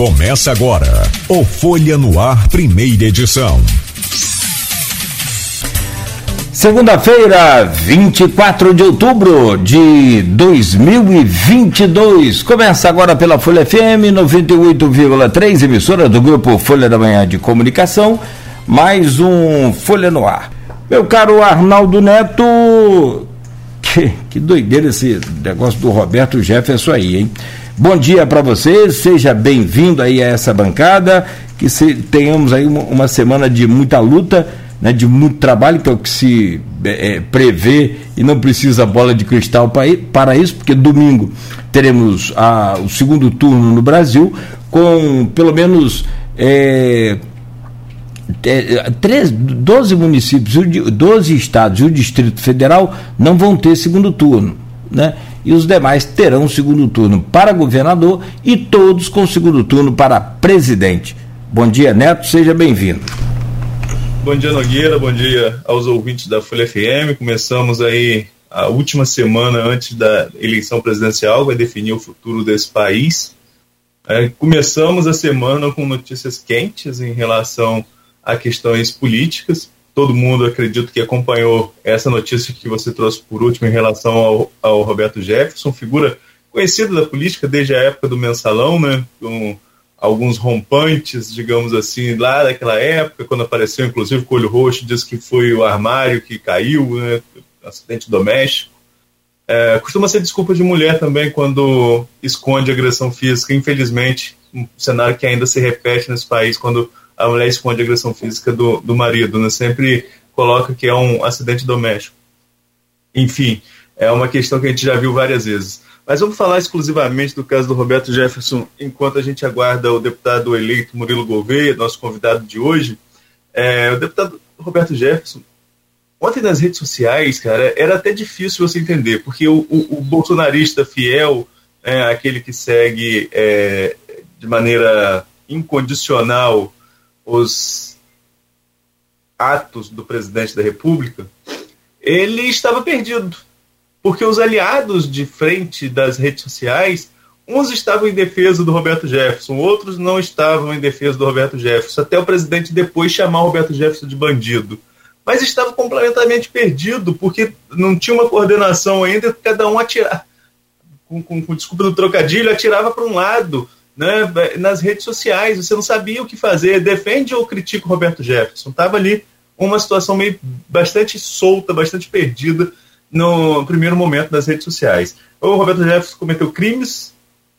Começa agora o Folha no Ar, primeira edição. Segunda-feira, 24 de outubro de 2022. Começa agora pela Folha FM 98,3, emissora do grupo Folha da Manhã de Comunicação. Mais um Folha no Ar. Meu caro Arnaldo Neto, que, que doideira esse negócio do Roberto Jefferson aí, hein? Bom dia para você, seja bem-vindo aí a essa bancada, que se, tenhamos aí uma, uma, semana de muita luta, né, de muito trabalho, que é o que se é, prevê e não precisa bola de cristal para, para isso, porque domingo teremos a, o segundo turno no Brasil, com pelo menos é, é, 13, 12 municípios, 12 estados e o Distrito Federal não vão ter segundo turno. Né? E os demais terão segundo turno para governador e todos com segundo turno para presidente. Bom dia, Neto, seja bem-vindo. Bom dia, Nogueira, bom dia aos ouvintes da Folha FM. Começamos aí a última semana antes da eleição presidencial, vai definir o futuro desse país. É, começamos a semana com notícias quentes em relação a questões políticas todo mundo, acredito que acompanhou essa notícia que você trouxe por último em relação ao, ao Roberto Jefferson, figura conhecida da política desde a época do mensalão, né? Com alguns rompantes, digamos assim, lá daquela época, quando apareceu inclusive o olho roxo, diz que foi o armário que caiu, né? acidente doméstico. É, costuma ser desculpa de mulher também quando esconde agressão física, infelizmente, um cenário que ainda se repete nesse país quando a mulher esconde a agressão física do, do marido, né? sempre coloca que é um acidente doméstico. Enfim, é uma questão que a gente já viu várias vezes. Mas vamos falar exclusivamente do caso do Roberto Jefferson, enquanto a gente aguarda o deputado eleito Murilo Gouveia, nosso convidado de hoje. É, o deputado Roberto Jefferson, ontem nas redes sociais, cara, era até difícil você entender, porque o, o, o bolsonarista fiel, é, aquele que segue é, de maneira incondicional os atos do presidente da República, ele estava perdido. Porque os aliados de frente das redes sociais, uns estavam em defesa do Roberto Jefferson, outros não estavam em defesa do Roberto Jefferson, até o presidente depois chamar o Roberto Jefferson de bandido. Mas estava completamente perdido, porque não tinha uma coordenação ainda, cada um atirar, com, com, com desculpa do trocadilho, atirava para um lado né, nas redes sociais, você não sabia o que fazer, defende ou critica o Roberto Jefferson. Estava ali uma situação meio bastante solta, bastante perdida no primeiro momento das redes sociais. O Roberto Jefferson cometeu crimes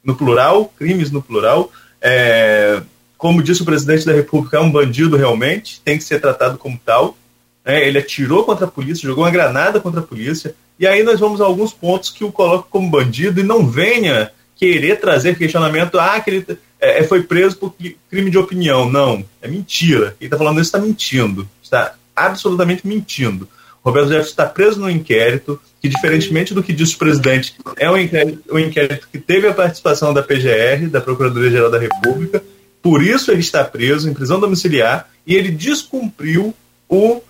no plural, crimes no plural. É, como disse o presidente da República, é um bandido realmente, tem que ser tratado como tal. É, ele atirou contra a polícia, jogou uma granada contra a polícia. E aí nós vamos a alguns pontos que o colocam como bandido e não venha querer trazer questionamento, ah, que ele é, é foi preso por crime de opinião. Não, é mentira. Quem está falando isso está mentindo. Está absolutamente mentindo. Roberto Jefferson está preso no inquérito, que, diferentemente do que disse o presidente, é um inquérito, um inquérito que teve a participação da PGR, da Procuradoria-Geral da República, por isso ele está preso em prisão domiciliar e ele descumpriu o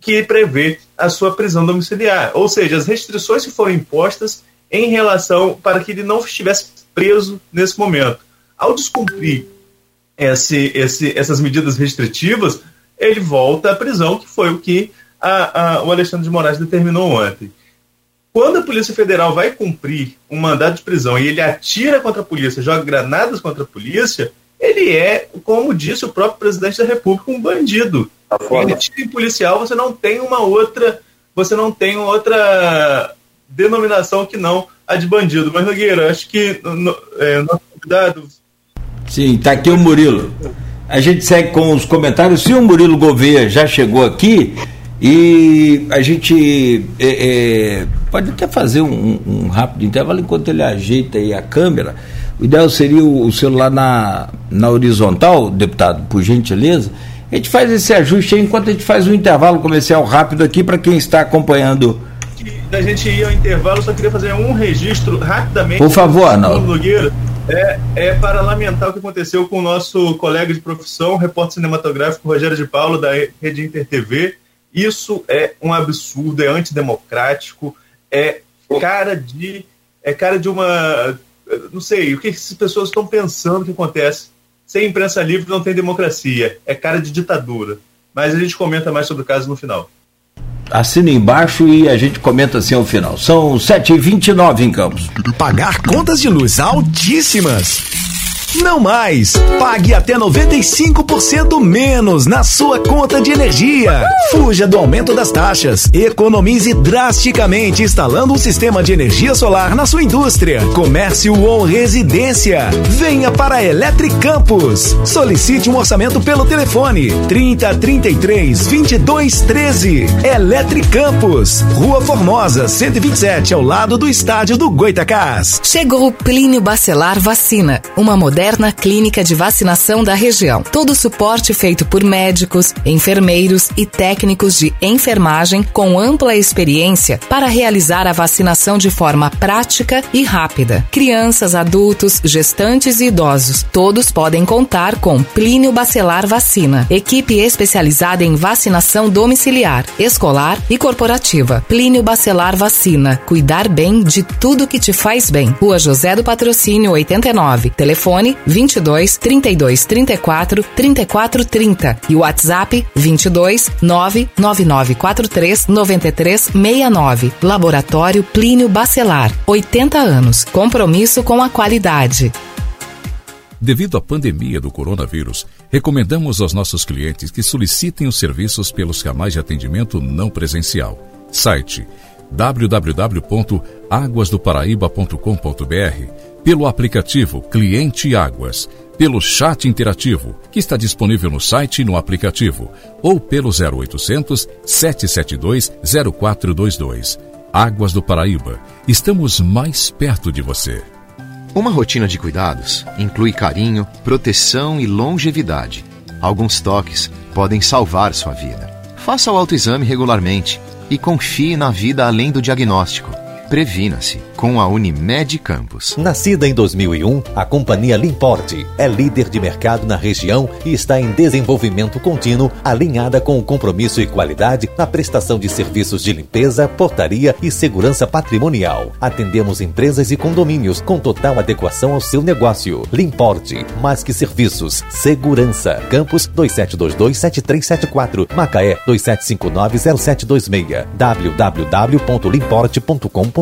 que prevê a sua prisão domiciliar. Ou seja, as restrições que foram impostas em relação para que ele não estivesse preso nesse momento. Ao descumprir esse, esse, essas medidas restritivas, ele volta à prisão, que foi o que a, a, o Alexandre de Moraes determinou ontem. Quando a Polícia Federal vai cumprir um mandado de prisão e ele atira contra a polícia, joga granadas contra a polícia, ele é, como disse o próprio presidente da República, um bandido. Tá ele atira em policial, você não tem uma outra, você não tem outra denominação que não a de bandido. Mas, Nogueira, acho que no, é, nosso convidado. Sim, está aqui o Murilo. A gente segue com os comentários. Se o Murilo Gouveia já chegou aqui, e a gente é, é, pode até fazer um, um, rápido intervalo enquanto ele ajeita aí a câmera. O ideal seria o, celular na, na horizontal, deputado, por gentileza. A gente faz esse ajuste aí enquanto a gente faz um intervalo comercial rápido aqui para quem está acompanhando da gente ir ao intervalo, só queria fazer um registro rapidamente. Por favor, Arnaldo. É, é para lamentar o que aconteceu com o nosso colega de profissão, repórter cinematográfico Rogério de Paulo, da Rede Inter TV. Isso é um absurdo, é antidemocrático, é cara de. É cara de uma. Não sei, o que essas pessoas estão pensando que acontece sem imprensa livre não tem democracia, é cara de ditadura. Mas a gente comenta mais sobre o caso no final. Assina embaixo e a gente comenta assim ao final. São 7h29 em Campos. Pagar contas de luz altíssimas não mais. Pague até 95% menos na sua conta de energia. Fuja do aumento das taxas. Economize drasticamente instalando um sistema de energia solar na sua indústria, comércio ou residência. Venha para a Electric Campus. Solicite um orçamento pelo telefone 30 33 22 13. Electric Campus, Rua Formosa, 127, ao lado do estádio do Goitacás. Chegou o Plínio Bacelar Vacina, uma moderna moderna clínica de vacinação da região. Todo o suporte feito por médicos, enfermeiros e técnicos de enfermagem com ampla experiência para realizar a vacinação de forma prática e rápida. Crianças, adultos, gestantes e idosos, todos podem contar com Plínio Bacelar Vacina, equipe especializada em vacinação domiciliar, escolar e corporativa. Plínio Bacelar Vacina, cuidar bem de tudo que te faz bem. Rua José do Patrocínio 89, telefone 22 32 34 34 30 e WhatsApp 22 99943 93 69. Laboratório Plínio Bacelar. 80 anos. Compromisso com a qualidade. Devido à pandemia do coronavírus, recomendamos aos nossos clientes que solicitem os serviços pelos canais de atendimento não presencial. Site www.aguasdoparaíba.com.br pelo aplicativo Cliente Águas, pelo chat interativo, que está disponível no site e no aplicativo, ou pelo 0800 772 0422. Águas do Paraíba, estamos mais perto de você. Uma rotina de cuidados inclui carinho, proteção e longevidade. Alguns toques podem salvar sua vida. Faça o autoexame regularmente e confie na vida além do diagnóstico. Previna-se com a Unimed Campos. Nascida em 2001, a companhia Limporte é líder de mercado na região e está em desenvolvimento contínuo, alinhada com o compromisso e qualidade na prestação de serviços de limpeza, portaria e segurança patrimonial. Atendemos empresas e condomínios com total adequação ao seu negócio. Limporte, mais que serviços, segurança. Campos 27227374, Macaé 27590726, www.limporte.com.br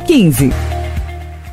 9001-2015.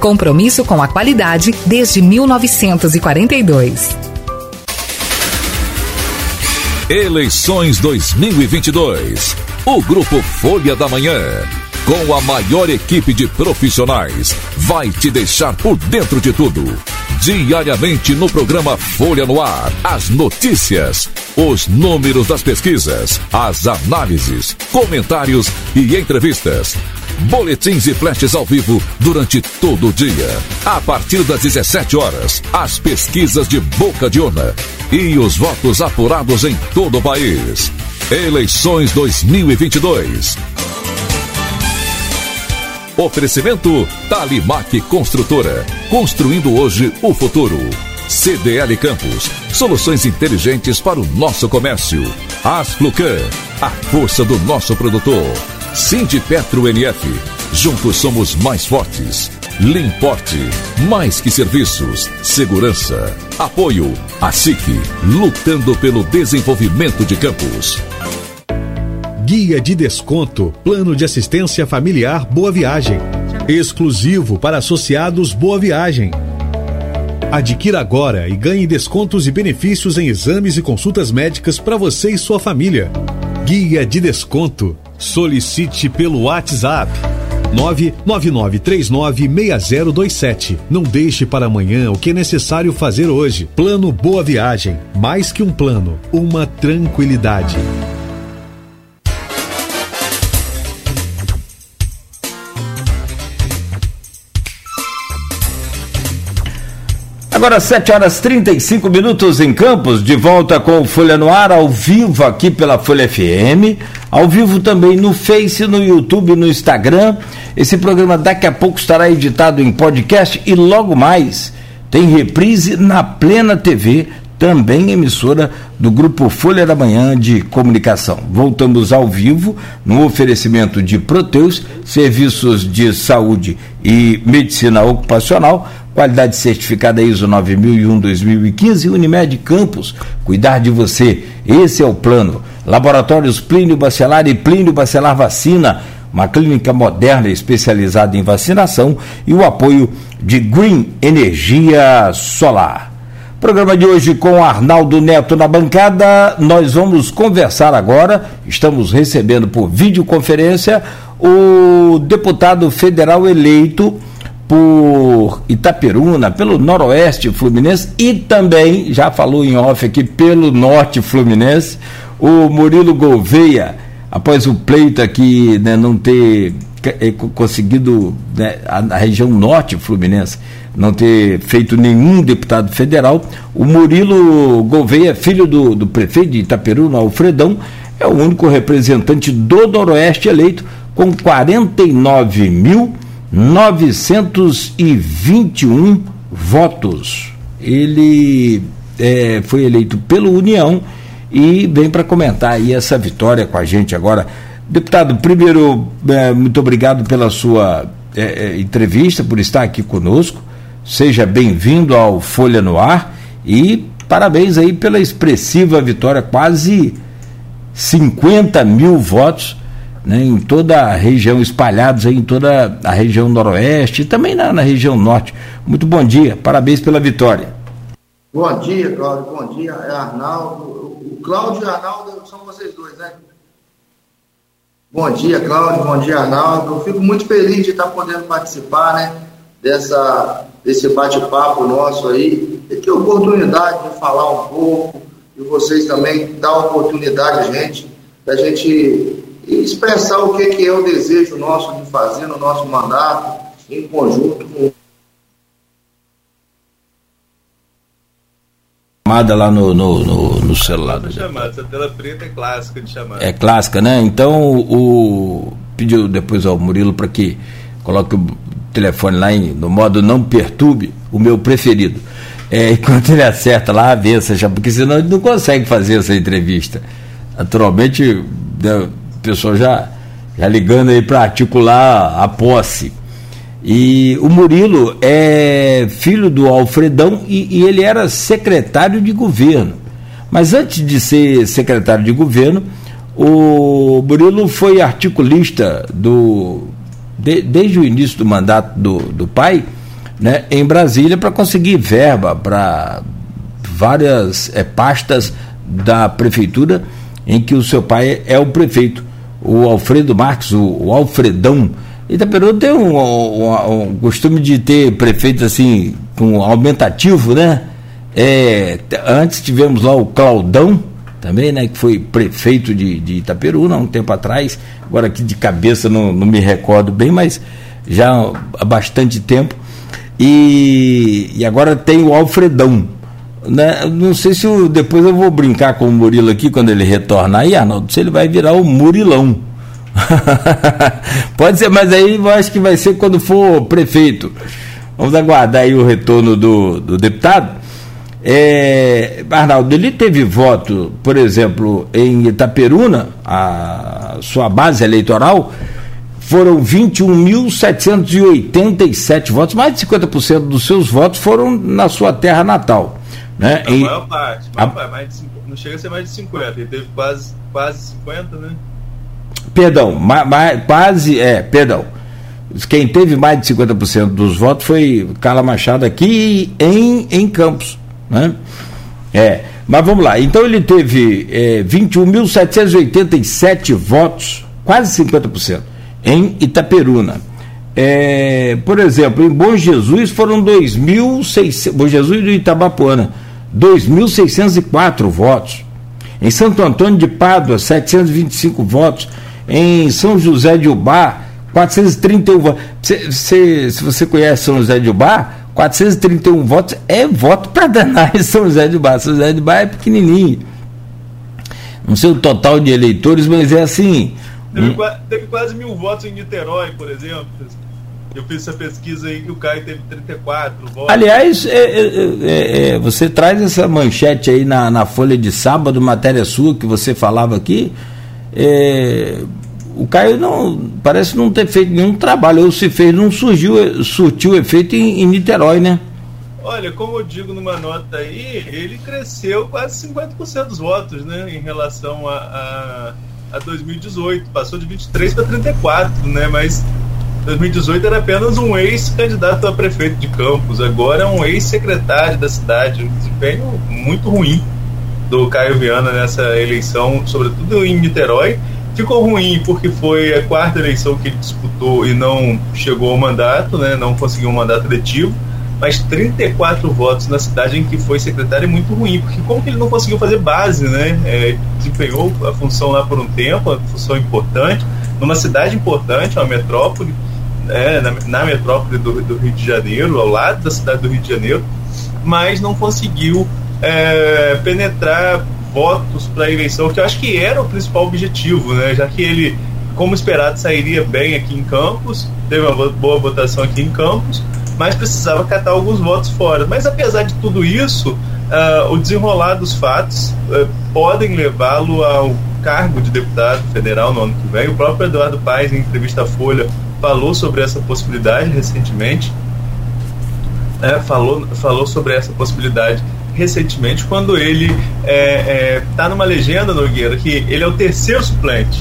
Compromisso com a qualidade desde 1942. Eleições 2022. O Grupo Folha da Manhã, com a maior equipe de profissionais, vai te deixar por dentro de tudo. Diariamente no programa Folha no Ar, as notícias, os números das pesquisas, as análises, comentários e entrevistas boletins e flashes ao vivo durante todo o dia. A partir das 17 horas, as pesquisas de boca de urna e os votos apurados em todo o país. Eleições 2022. Oferecimento Talimac Construtora. Construindo hoje o futuro. CDL Campos. Soluções inteligentes para o nosso comércio. Asflucan. A força do nosso produtor. Petro NF. Juntos somos mais fortes. Limporte. Mais que serviços. Segurança. Apoio. A SIC. Lutando pelo desenvolvimento de campos. Guia de desconto. Plano de assistência familiar Boa Viagem. Exclusivo para associados Boa Viagem. Adquira agora e ganhe descontos e benefícios em exames e consultas médicas para você e sua família. Guia de desconto. Solicite pelo WhatsApp 999396027. Não deixe para amanhã o que é necessário fazer hoje. Plano Boa Viagem. Mais que um plano, uma tranquilidade. Agora 7 horas 35 minutos em Campos, de volta com o Folha no Ar, ao vivo aqui pela Folha FM, ao vivo também no Face, no YouTube, no Instagram. Esse programa daqui a pouco estará editado em podcast e logo mais tem reprise na Plena TV, também emissora do grupo Folha da Manhã de Comunicação. Voltamos ao vivo no oferecimento de Proteus, serviços de saúde e medicina ocupacional Qualidade certificada ISO 9001-2015, Unimed Campos, cuidar de você, esse é o plano. Laboratórios Plínio Bacelar e Plínio Bacelar Vacina, uma clínica moderna especializada em vacinação e o apoio de Green Energia Solar. Programa de hoje com Arnaldo Neto na bancada. Nós vamos conversar agora. Estamos recebendo por videoconferência o deputado federal eleito por Itaperuna, pelo Noroeste Fluminense e também, já falou em off aqui, pelo Norte Fluminense, o Murilo Gouveia, após o pleito aqui né, não ter é, conseguido, né, a, região Norte Fluminense, não ter feito nenhum deputado federal, o Murilo Gouveia, filho do, do prefeito de Itaperuna, Alfredão, é o único representante do Noroeste eleito com 49 mil 921 votos. Ele é, foi eleito pelo União e vem para comentar aí essa vitória com a gente agora. Deputado, primeiro, é, muito obrigado pela sua é, é entrevista, por estar aqui conosco. Seja bem-vindo ao Folha no Ar e parabéns aí pela expressiva vitória, quase 50 mil votos né, em toda a região, espalhados em toda a região noroeste e também na, na região norte. Muito bom dia, parabéns pela vitória. Bom dia, Cláudio, bom dia, é Arnaldo. O Cláudio e o Arnaldo são vocês dois, né? Bom dia, Cláudio, bom dia, Arnaldo. Eu fico muito feliz de estar podendo participar, né, dessa, desse bate-papo nosso aí, e ter oportunidade de falar um pouco, e vocês também dar oportunidade gente, da gente e expressar o que, que é o desejo nosso de fazer no nosso mandato, em conjunto com chamada lá no, no, no, no celular. Né? Chamada, essa tela preta é clássica de chamada. É clássica, né? Então o pediu depois ao Murilo para que coloque o telefone lá em, no modo não perturbe, o meu preferido. É, enquanto ele acerta lá, avessa já, porque senão ele não consegue fazer essa entrevista. Naturalmente, né, pessoal já, já ligando aí para articular a posse. E o Murilo é filho do Alfredão e, e, ele era secretário de governo. Mas antes de ser secretário de governo, o Murilo foi articulista do, de, desde o início do mandato do, do pai né, em Brasília para conseguir verba para várias é, pastas da prefeitura em que o seu pai é o prefeito o Alfredo Marques, o, o Alfredão. Itaperuna tem um, um, um, costume de ter prefeito assim, com aumentativo, né? É, antes tivemos lá o Claudão, também, né? Que foi prefeito de, de Itaperuna há um tempo atrás. Agora aqui de cabeça não, não me recordo bem, mas já há bastante tempo. E, e agora tem o Alfredão. Né? Não sei se eu, depois eu vou brincar com o Murilo aqui quando ele retornar aí, Arnaldo, se ele vai virar o Murilão. Pode ser, mas aí eu acho que vai ser quando for prefeito. Vamos aguardar aí o retorno do, do deputado. É, Arnaldo, ele teve voto, por exemplo, em Itaperuna, a sua base eleitoral, foram 21.787 votos, mais de 50% dos seus votos foram na sua terra natal. Né? A maior parte, a parte de, não chega a ser mais de 50, ele teve quase, quase 50, né? Perdão, ma, ma, quase, é, perdão. quem teve mais de 50% dos votos foi Carla Machado aqui em, em Campos. Né? É, mas vamos lá. Então ele teve é, 21.787 votos, quase 50%, em Itaperuna. É, por exemplo, em Bom Jesus foram 2.600, Bom Jesus do Itabapuana, 2.604 votos. Em Santo Antônio de Pádua, 725 votos. Em São José de Ubá, 431 votos. Se, se, se você conhece São José de Ubá, 431 votos é voto para danar em São José de Ubá. São José de Ubá é pequenininho. Não sei o total de eleitores, mas é assim. Teve, hum. teve quase mil votos em Niterói, por exemplo. Eu fiz essa pesquisa aí que o Caio teve 34 votos. Aliás, é, é, é, é, você traz essa manchete aí na, na Folha de sábado, matéria sua que você falava aqui. É, o Caio não parece não ter feito nenhum trabalho, ou se fez, não surgiu, surtiu efeito em, em Niterói, né? Olha, como eu digo numa nota aí, ele cresceu quase 50% dos votos, né, em relação a, a, a 2018. Passou de 23 para 34, né, mas 2018 era apenas um ex-candidato a prefeito de Campos, agora é um ex-secretário da cidade, um desempenho muito ruim do Caio Viana nessa eleição, sobretudo em Niterói. Ficou ruim porque foi a quarta eleição que ele disputou e não chegou ao mandato, né, não conseguiu um mandato eletivo, mas 34 votos na cidade em que foi secretário é muito ruim, porque como que ele não conseguiu fazer base, né, é, desempenhou a função lá por um tempo, uma função importante, numa cidade importante, uma metrópole, é, na, na, metrópole do, do, Rio de Janeiro, ao lado da cidade do Rio de Janeiro, mas não conseguiu é, penetrar votos para a eleição, que eu acho que era o principal objetivo, né? já que ele, como esperado, sairia bem aqui em Campos, teve uma boa votação aqui em Campos, mas precisava catar alguns votos fora. Mas apesar de tudo isso, uh, o desenrolar dos fatos uh, podem levá-lo ao cargo de deputado federal no ano que vem. O próprio Eduardo Paes, em entrevista à Folha, falou sobre essa possibilidade recentemente. É, falou, falou sobre essa possibilidade recentemente quando ele está é, é, tá numa legenda, Nogueira, que ele é o terceiro suplente.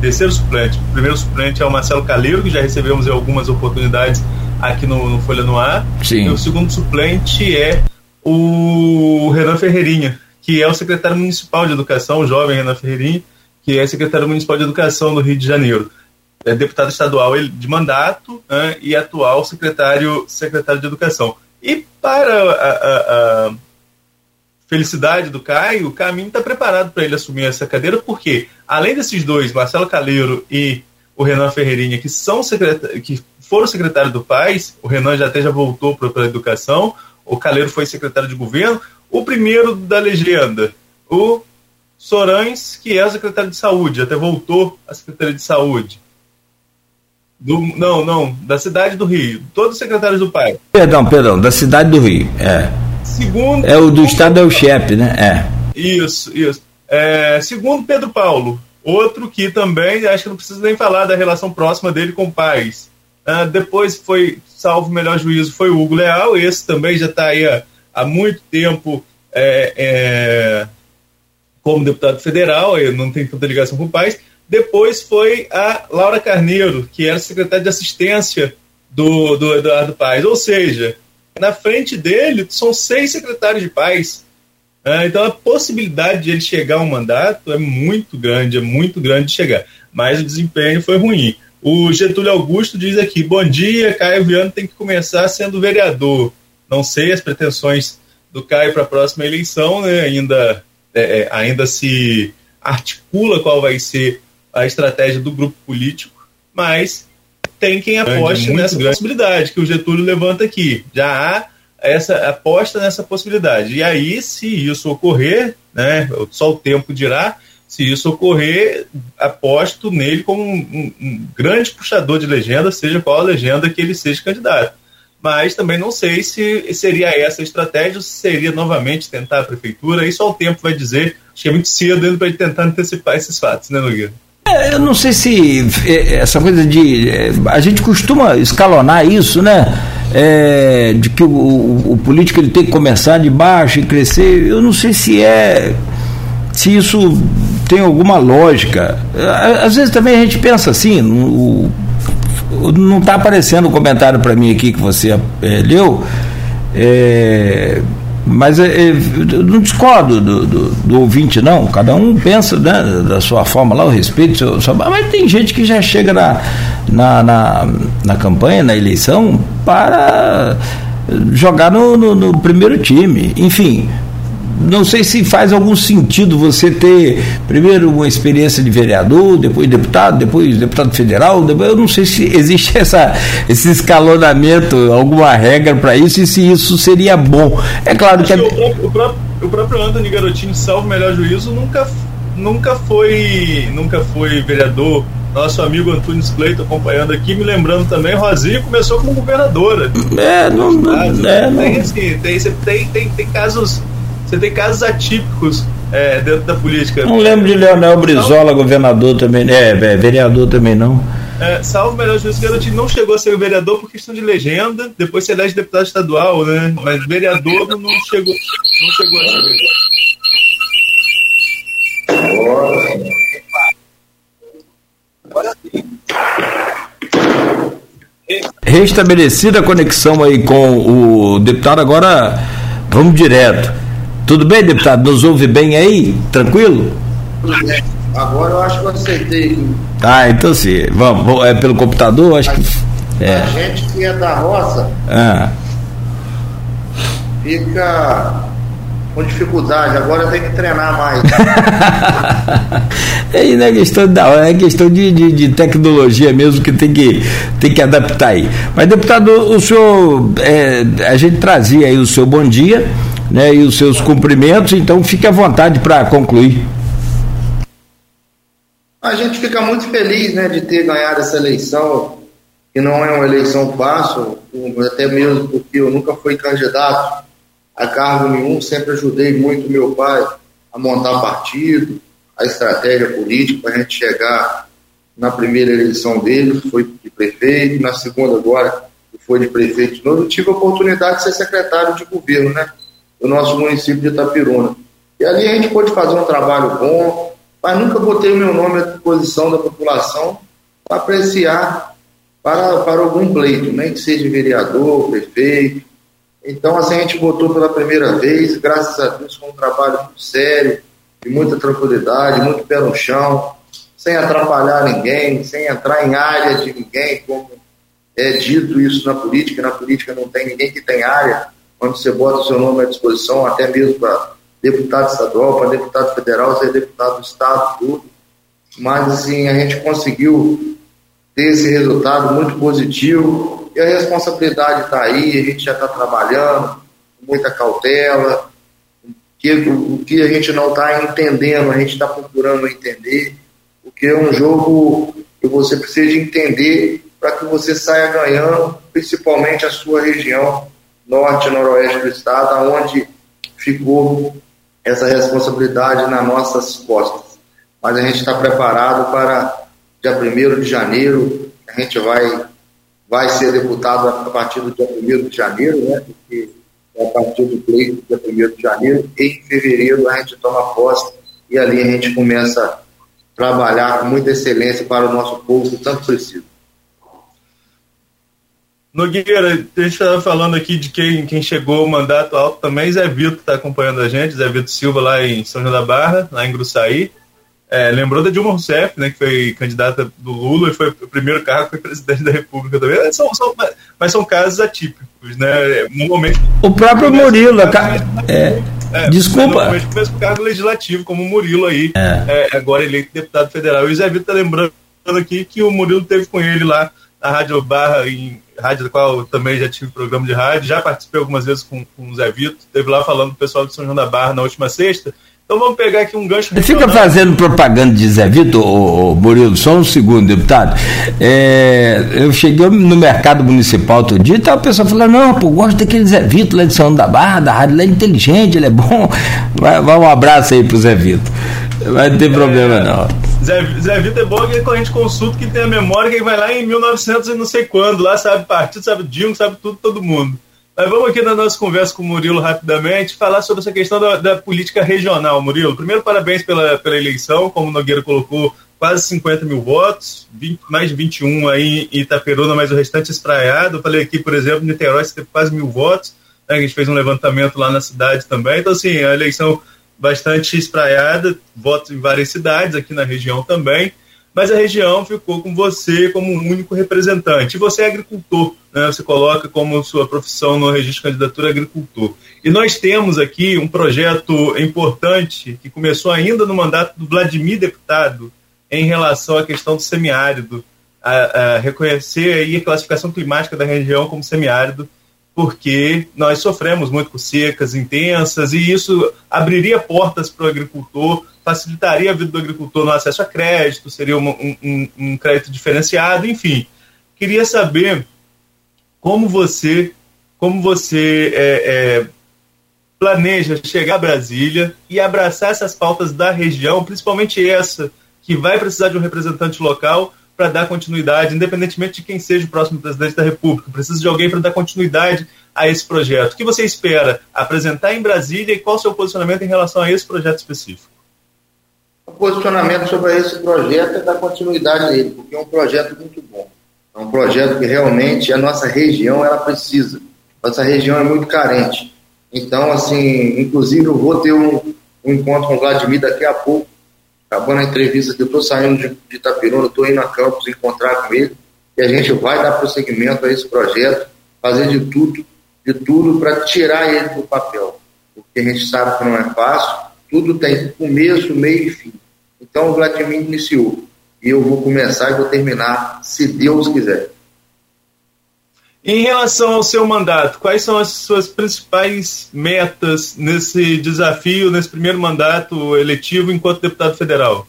Terceiro suplente. O primeiro suplente é o Marcelo Caleiro, que já recebemos em algumas oportunidades aqui no, no Folha no Ar. Sim. E o segundo suplente é o Renan Ferreirinha, que é o secretário municipal de educação, o jovem Renan Ferreirinha, que é secretário municipal de educação do Rio de Janeiro é deputado estadual de mandato né, e atual secretário, secretário de Educação. E para a, a, a felicidade do Caio, o caminho está preparado para ele assumir essa cadeira, porque além desses dois, Marcelo Caleiro e o Renan Ferreirinha, que são que foram secretários do PAIS, o Renan já até já voltou para a educação, o Caleiro foi secretário de governo, o primeiro da legenda, o Sorães, que é o secretário de saúde, até voltou à Secretaria de Saúde. Do, não, não, da cidade do Rio. Todos os secretários do pai. Perdão, perdão, da cidade do Rio. É. Segundo. É o do estado é o chefe, né? É. Isso, isso. É, segundo Pedro Paulo, outro que também acho que não precisa nem falar da relação próxima dele com o Paz. Ah, depois foi, salvo o melhor juízo, foi o Hugo Leal. Esse também já está aí há, há, muito tempo é, é, como deputado federal, não tem tanta ligação com o Paz. Depois foi a Laura Carneiro, que era secretária de assistência do, do Eduardo Paes. Ou seja, na frente dele são seis secretários de paz. É, então a possibilidade de ele chegar ao mandato é muito grande, é muito grande de chegar. Mas o desempenho foi ruim. O Getúlio Augusto diz aqui: bom dia, Caio Viano tem que começar sendo vereador. Não sei as pretensões do Caio para a próxima eleição, né? ainda, é, é, ainda se articula qual vai ser a estratégia do grupo político, mas tem quem aposte grande, nessa grande. possibilidade que o Getúlio levanta aqui. Já há essa aposta nessa possibilidade. E aí, se isso ocorrer, né, só o tempo dirá, se isso ocorrer, aposto nele como um, um, um grande puxador de legenda, seja qual a legenda que ele seja candidato. Mas também não sei se seria essa a estratégia ou se seria novamente tentar a prefeitura. Isso só o tempo vai dizer. Acho que é muito cedo para ele tentar antecipar esses fatos, né, Nogueira? É, eu não sei se é, essa coisa de. É, a gente costuma escalonar isso, né? É, de que o, o, o, político ele tem que começar de baixo e crescer. Eu não sei se é. Se isso tem alguma lógica. Às vezes também a gente pensa assim, o, não está aparecendo o comentário para mim aqui que você é, leu, é, mas é, é, não discordo do, do, do, ouvinte, não. Cada um pensa né, da sua forma lá, o respeito. Seu, seu, mas tem gente que já chega na, na, na, na campanha, na eleição, para jogar no, no, no primeiro time. Enfim, não sei se faz algum sentido você ter primeiro uma experiência de vereador, depois deputado, depois deputado federal, depois, eu não sei se existe essa, esse escalonamento, alguma regra para isso e se isso seria bom. É claro que. que é... o, próprio, o, próprio, o próprio Anthony Garotinho, salvo melhor juízo, nunca, nunca, foi, nunca foi vereador nosso amigo Antônio Cleito acompanhando aqui, me lembrando também, Rosinha começou como governadora. É, não, não, é, não. Tem, assim, tem, tem, tem, tem casos você tem casos atípicos é, dentro da política. Não lembro de Leonel Brizola, governador também, é, é vereador também não. É, salvo melhor juízo, Garotinho não chegou a ser vereador por questão de legenda, depois se elege deputado estadual, né? Mas vereador não chegou, não chegou a ser. Restabelecida a conexão aí com o deputado, agora vamos direto. Tudo bem, deputado? Nos ouve bem aí? Tranquilo? Agora eu acho que eu acertei. Ah, então sim. Vamos, é pelo computador? Acho a, que. É. A gente que é da roça ah. fica com dificuldade, agora tem que treinar mais. é, não é questão, da, é questão de, de, de, tecnologia mesmo que tem que, tem que adaptar aí. Mas, deputado, o senhor, é, a gente trazia aí o seu bom dia né, e os seus cumprimentos, então fique à vontade para concluir. A gente fica muito feliz né, de ter ganhado essa eleição, que não é uma eleição fácil, até mesmo porque eu nunca fui candidato a cargo nenhum, sempre ajudei muito meu pai a montar partido, a estratégia política para a gente chegar na primeira eleição dele, foi de prefeito, na segunda agora foi de prefeito de novo, tive a oportunidade de ser secretário de governo, né? Do nosso município de Itapiruna. E ali a gente pôde fazer um trabalho bom, mas nunca botei o meu nome à disposição da população para apreciar para, para algum pleito, nem que seja vereador, prefeito. Então, assim, a gente votou pela primeira vez, graças a Deus, com um trabalho muito sério, de muita tranquilidade, muito pé no chão, sem atrapalhar ninguém, sem entrar em área de ninguém, como é dito isso na política. Na política não tem ninguém que tem área quando você bota o seu nome à disposição, até mesmo para deputado estadual, para deputado federal, você é deputado do estado, tudo. Mas, assim, a gente conseguiu ter esse resultado muito positivo e a responsabilidade está aí, a gente já está trabalhando com muita cautela. O que, o que a gente não está entendendo, a gente está procurando entender, porque é um jogo que você precisa entender para que você saia ganhando, principalmente a sua região norte e noroeste do estado, onde ficou essa responsabilidade nas nossas costas. Mas a gente está preparado para dia 1 de janeiro, a gente vai, vai ser deputado a partir do dia 1 de janeiro, né? Porque é a partir do dia 1 de janeiro, e em fevereiro a gente toma posse e ali a gente começa a trabalhar com muita excelência para o nosso povo que tanto precisa. Nogueira, a gente estava falando aqui de quem, quem chegou o mandato alto também, Zé Vitor está acompanhando a gente, Zé Vitor Silva lá em São João da Barra, lá em Gruçaí. É, lembrou da Dilma Rousseff, né, que foi candidata do Lula e foi o primeiro cargo que foi presidente da República também. É, são, são, mas são casos atípicos, né? Normalmente. O próprio Murilo, é, é, desculpa. Normalmente começa com o cargo legislativo, como o Murilo aí, é. é agora eleito deputado federal. E o Zé Vitor está lembrando aqui que o Murilo teve com ele lá na Rádio Barra em rádio da qual eu também já tive programa de rádio, já participei algumas vezes com, com o Zé Vitor, esteve lá falando com o pessoal de São João da Barra na última sexta. Então vamos pegar aqui um gancho. Fica fazendo propaganda de Zé Vitor, ô, ô, Murilo, só um segundo, deputado. É, eu cheguei no mercado municipal outro dia e tava o pessoal falando, não, pô, gosto daquele Zé Vitor lá de São da Barra, da rádio, ele é inteligente, ele é bom. Vai, vai um abraço aí pro Zé Vitor. Vai ter problema é, não. Zé, Zé Vitor é bom que a gente consulta que tem a memória que vai lá em 1900 e não sei quando, lá sabe partido, sabe Dilma, sabe tudo, todo mundo. Vamos aqui na nossa conversa com o Murilo rapidamente falar sobre essa questão da, da política regional. Murilo, primeiro parabéns pela, pela eleição, como o Nogueira colocou, quase 50 mil votos, 20, mais de 21 aí em Itaperuna, mas o restante espraiado. Eu falei aqui, por exemplo, Niterói teve quase mil votos, né, a gente fez um levantamento lá na cidade também. Então, assim, a eleição bastante espraiada, votos em várias cidades, aqui na região também mas a região ficou com você como um único representante. Você é agricultor, né? você coloca como sua profissão no registro de candidatura agricultor. E nós temos aqui um projeto importante que começou ainda no mandato do Vladimir deputado em relação à questão do semiárido, a, a reconhecer aí a classificação climática da região como semiárido, porque nós sofremos muito com secas intensas e isso abriria portas para o agricultor facilitaria a vida do agricultor no acesso a crédito, seria um, um, crédito diferenciado, enfim. Queria saber como você, como você é, é, planeja chegar a Brasília e abraçar essas pautas da região, principalmente essa, que vai precisar de um representante local para dar continuidade, independentemente de quem seja o próximo presidente da República. Precisa de alguém para dar continuidade a esse projeto. O que você espera apresentar em Brasília e qual o seu posicionamento em relação a esse projeto específico? O posicionamento sobre esse projeto é dar continuidade a ele, porque é um projeto muito bom. É um projeto que realmente a nossa região ela precisa. Nossa região é muito carente. Então, assim, inclusive eu vou ter um, um encontro com o Vladimir daqui a pouco, acabando a entrevista que eu estou saindo de, de Itapiruna, estou indo a campus encontrar com ele, e a gente vai dar prosseguimento a esse projeto, fazer de tudo, de tudo para tirar ele do papel. Porque a gente sabe que não é fácil, tudo tem começo, meio e fim. Então o Vladimir iniciou. E eu vou começar e vou terminar, se Deus quiser. Em relação ao seu mandato, quais são as suas principais metas nesse desafio, nesse primeiro mandato eletivo enquanto deputado federal?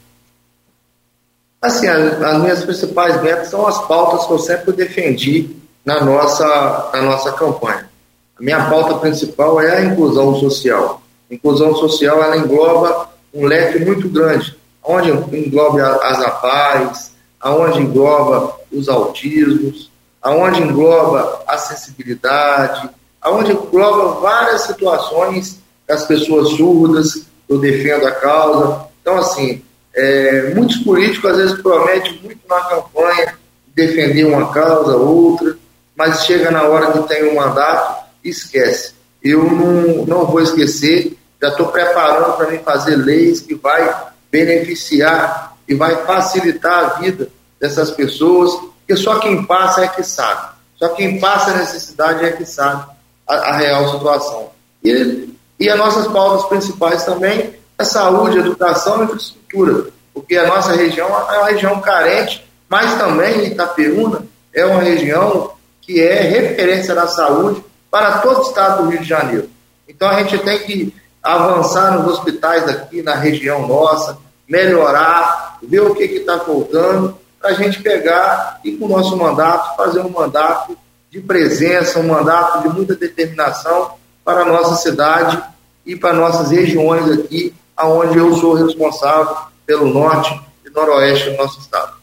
Assim, as, as minhas principais metas são as pautas que eu sempre defendi na nossa, na nossa campanha. A minha pauta principal é a inclusão social. A inclusão social ela engloba um leque muito grande, onde engloba as APAES, aonde engloba os autismos, aonde engloba a sensibilidade, aonde engloba várias situações das pessoas surdas, eu defendo a causa. Então, assim, é, muitos políticos às vezes prometem muito na campanha defender uma causa, outra, mas chega na hora de ter um mandato e esquece. Eu não, não vou esquecer, já estou preparando para mim fazer leis que vai beneficiar e vai facilitar a vida dessas pessoas, porque só quem passa é que sabe. Só quem passa a necessidade é que sabe a, a real situação. E, e as nossas pautas principais também é saúde, educação e infraestrutura, porque a nossa região é uma região carente, mas também Itaperuna é uma região que é referência na saúde para todo o estado do Rio de Janeiro. Então a gente tem que avançar nos hospitais aqui na região nossa, melhorar, ver o que está faltando, para a gente pegar e com o nosso mandato, fazer um mandato de presença, um mandato de muita determinação para a nossa cidade e para nossas regiões aqui, aonde eu sou responsável pelo norte e noroeste do nosso estado.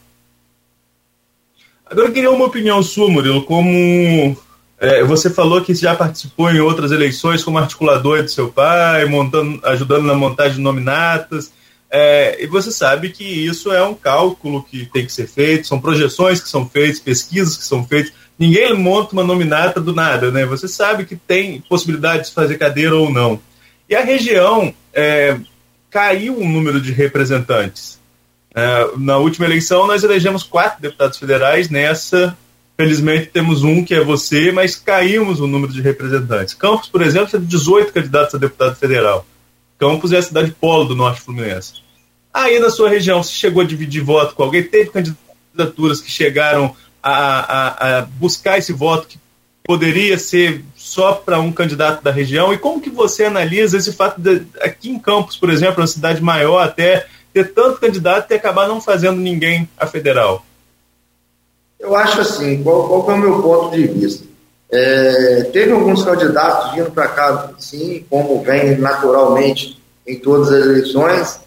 Agora eu queria uma opinião sua, Murilo, como é, você falou que já participou em outras eleições como articulador do seu pai, montando, ajudando na montagem de nominatas. É, e você sabe que isso é um cálculo que tem que ser feito, são projeções que são feitas, pesquisas que são feitas. Ninguém monta uma nominata do nada, né? Você sabe que tem possibilidade de fazer cadeira ou não. E a região é, caiu o um número de representantes. É, na última eleição, nós elegemos quatro deputados federais, nessa Felizmente temos um que é você, mas caímos o número de representantes. Campos, por exemplo, teve 18 candidatos a deputado federal. Campos é a cidade polo do norte fluminense. Aí na sua região, você chegou a dividir voto com alguém? Teve candidaturas que chegaram a, a, a buscar esse voto que poderia ser só para um candidato da região? E como que você analisa esse fato de, aqui em Campos, por exemplo, uma cidade maior até, ter tanto candidato e acabar não fazendo ninguém a federal? Eu acho assim, qual, qual é o meu ponto de vista? É, teve alguns candidatos vindo para cá, sim, como vem naturalmente em todas as eleições,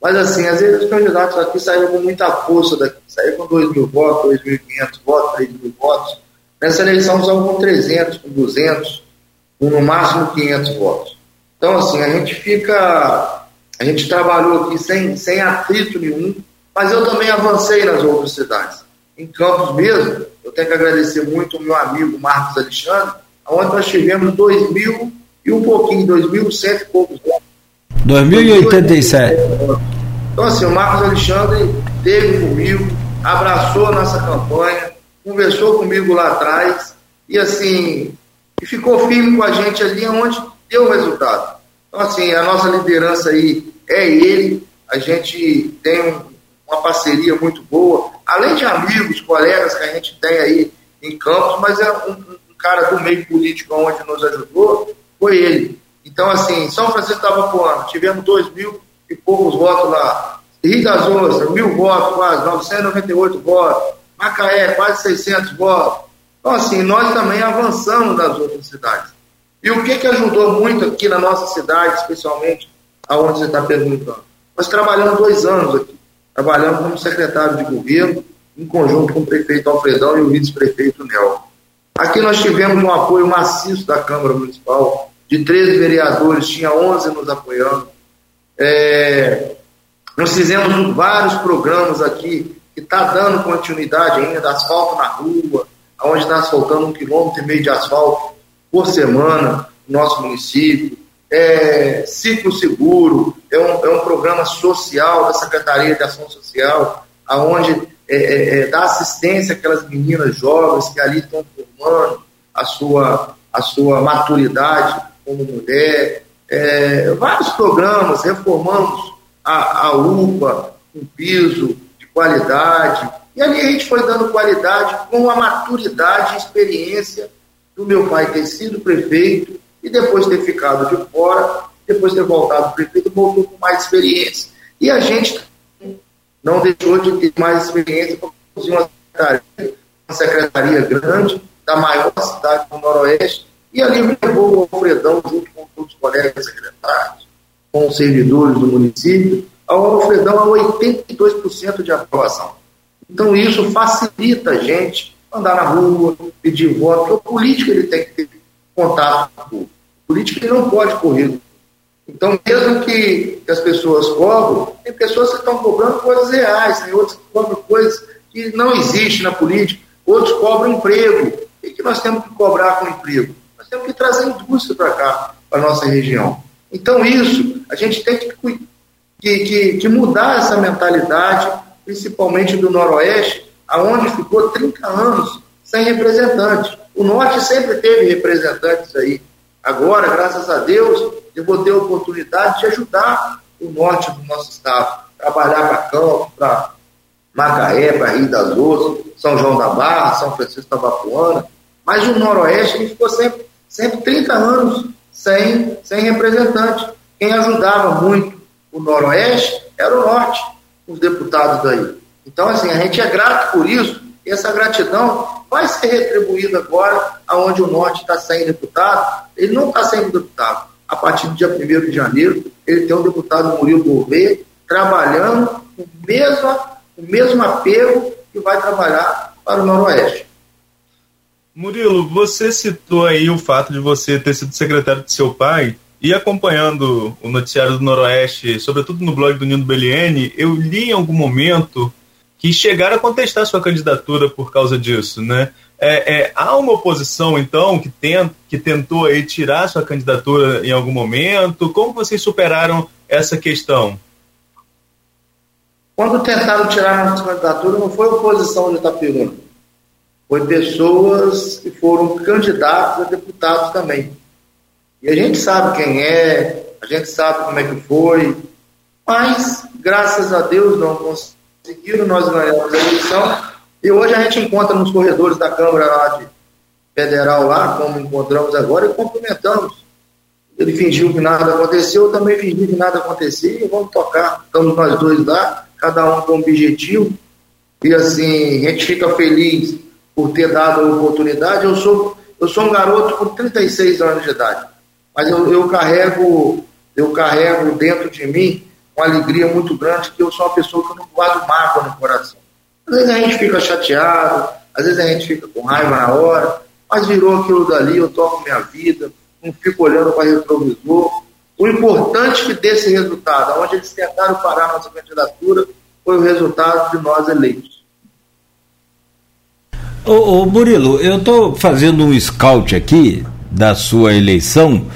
mas assim, às vezes os candidatos aqui saíram com muita força daqui, saíram com 2 mil votos, 2.500 votos, 3 mil votos. Nessa eleição só com 300, com 200, com no máximo 500 votos. Então, assim, a gente fica, a gente trabalhou aqui sem, sem atrito nenhum, mas eu também avancei nas outras cidades. Em Campos mesmo, eu tenho que agradecer muito ao meu amigo Marcos Alexandre, onde nós tivemos 2 mil e um pouquinho, 2.100 e poucos votos. 2087. Então, assim, o Marcos Alexandre esteve comigo, abraçou a nossa campanha, conversou comigo lá atrás e, assim, e ficou firme com a gente ali onde deu o resultado. Então, assim, a nossa liderança aí é ele, a gente tem um, uma parceria muito boa, além de amigos, colegas que a gente tem aí em Campos, mas é um, um cara do meio político onde nos ajudou, foi ele. Então, assim, São Francisco estava voando, tivemos dois mil e poucos votos lá. Rio das Ostras, mil votos quase, 998 votos. Macaé, quase 600 votos. Então, assim, nós também avançamos nas outras cidades. E o que, que ajudou muito aqui na nossa cidade, especialmente aonde você está perguntando? Nós trabalhamos dois anos aqui. Trabalhamos como secretário de governo, em conjunto com o prefeito Alfredão e o vice-prefeito Nel. Aqui nós tivemos um apoio maciço da Câmara Municipal, de 13 vereadores, tinha 11 nos apoiando. É, nós fizemos vários programas aqui que está dando continuidade ainda, asfalto na rua, onde está asfaltando um quilômetro e meio de asfalto por semana no nosso município. É, Ciclo Seguro é um, é um programa social da Secretaria de Ação Social, aonde é, é, é, dá assistência àquelas meninas jovens que ali estão formando a sua, a sua maturidade como mulher. É, vários programas, reformamos a, a UPA, um piso de qualidade, e ali a gente foi dando qualidade com a maturidade e experiência do meu pai ter sido prefeito e depois ter ficado de fora, depois ter voltado prefeito, voltou com mais experiência. E a gente não deixou de ter mais experiência para produzir uma secretaria, uma secretaria grande, da maior cidade do Noroeste, e ali levou o Alfredão, junto com todos os colegas secretários, com os servidores do município, ao Alfredão a 82% de aprovação. Então isso facilita a gente andar na rua, pedir voto, porque o político ele tem que ter contato com o público. O político ele não pode correr. Então, mesmo que as pessoas cobram, tem pessoas que estão cobrando coisas reais, tem outros que cobram coisas que não existem na política, outros cobram emprego. O que nós temos que cobrar com emprego? Nós temos que trazer indústria para cá, para a nossa região. Então, isso, a gente tem que, que, que, que mudar essa mentalidade principalmente do Noroeste, aonde ficou 30 anos sem representante. O Norte sempre teve representantes aí. Agora, graças a Deus, eu vou ter a oportunidade de ajudar o Norte do nosso estado, trabalhar para Campos, para Macaé, para Rio das Ostras, São João da Barra, São Francisco da Vapuana, mas o Noroeste ele ficou sempre, sempre 30 anos sem, sem representante. Quem ajudava muito o Noroeste era o Norte os deputados aí. Então, assim, a gente é grato por isso, e essa gratidão vai ser retribuída agora, aonde o Norte está sem deputado. Ele não está sem deputado. A partir do dia 1 de janeiro, ele tem um deputado Murilo Gouveia trabalhando com o mesmo, o mesmo apego que vai trabalhar para o Noroeste. Murilo, você citou aí o fato de você ter sido secretário de seu pai e acompanhando o noticiário do Noroeste, sobretudo no blog do Nino Belliene, eu li em algum momento que chegaram a contestar sua candidatura por causa disso, né? É, é, há uma oposição, então, que, que tentou aí tirar sua candidatura em algum momento? Como vocês superaram essa questão? Quando tentaram tirar nossa candidatura, não foi oposição de Itapiruna. Foi pessoas que foram candidatos a deputados também. E a gente sabe quem é, a gente sabe como é que foi, mas graças a Deus não conseguiram, nós ganhamos a eleição e hoje a gente encontra nos corredores da Câmara lá de Federal lá, como encontramos agora, e cumprimentamos. Ele fingiu que nada aconteceu, eu também fingi que nada acontecia e vamos tocar. Estamos nós dois lá, cada um com um objetivo. E assim, a gente fica feliz por ter dado a oportunidade. Eu sou, eu sou um garoto com 36 anos de idade mas eu, eu carrego eu carrego dentro de mim uma alegria muito grande que eu sou uma pessoa que não guardo mágoa no coração. Às vezes a gente fica chateado, às vezes a gente fica com raiva na hora, mas virou aquilo dali, eu toco minha vida, não fico olhando para retrovisor. O importante é que desse resultado, onde eles tentaram parar nossa candidatura, foi o resultado de nós eleitos. Ô, ô Murilo, eu estou fazendo um scout aqui da sua eleição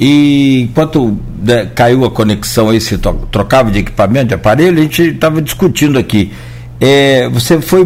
e enquanto né, caiu a conexão aí, se trocava de equipamento, de aparelho, a gente estava discutindo aqui. É, você foi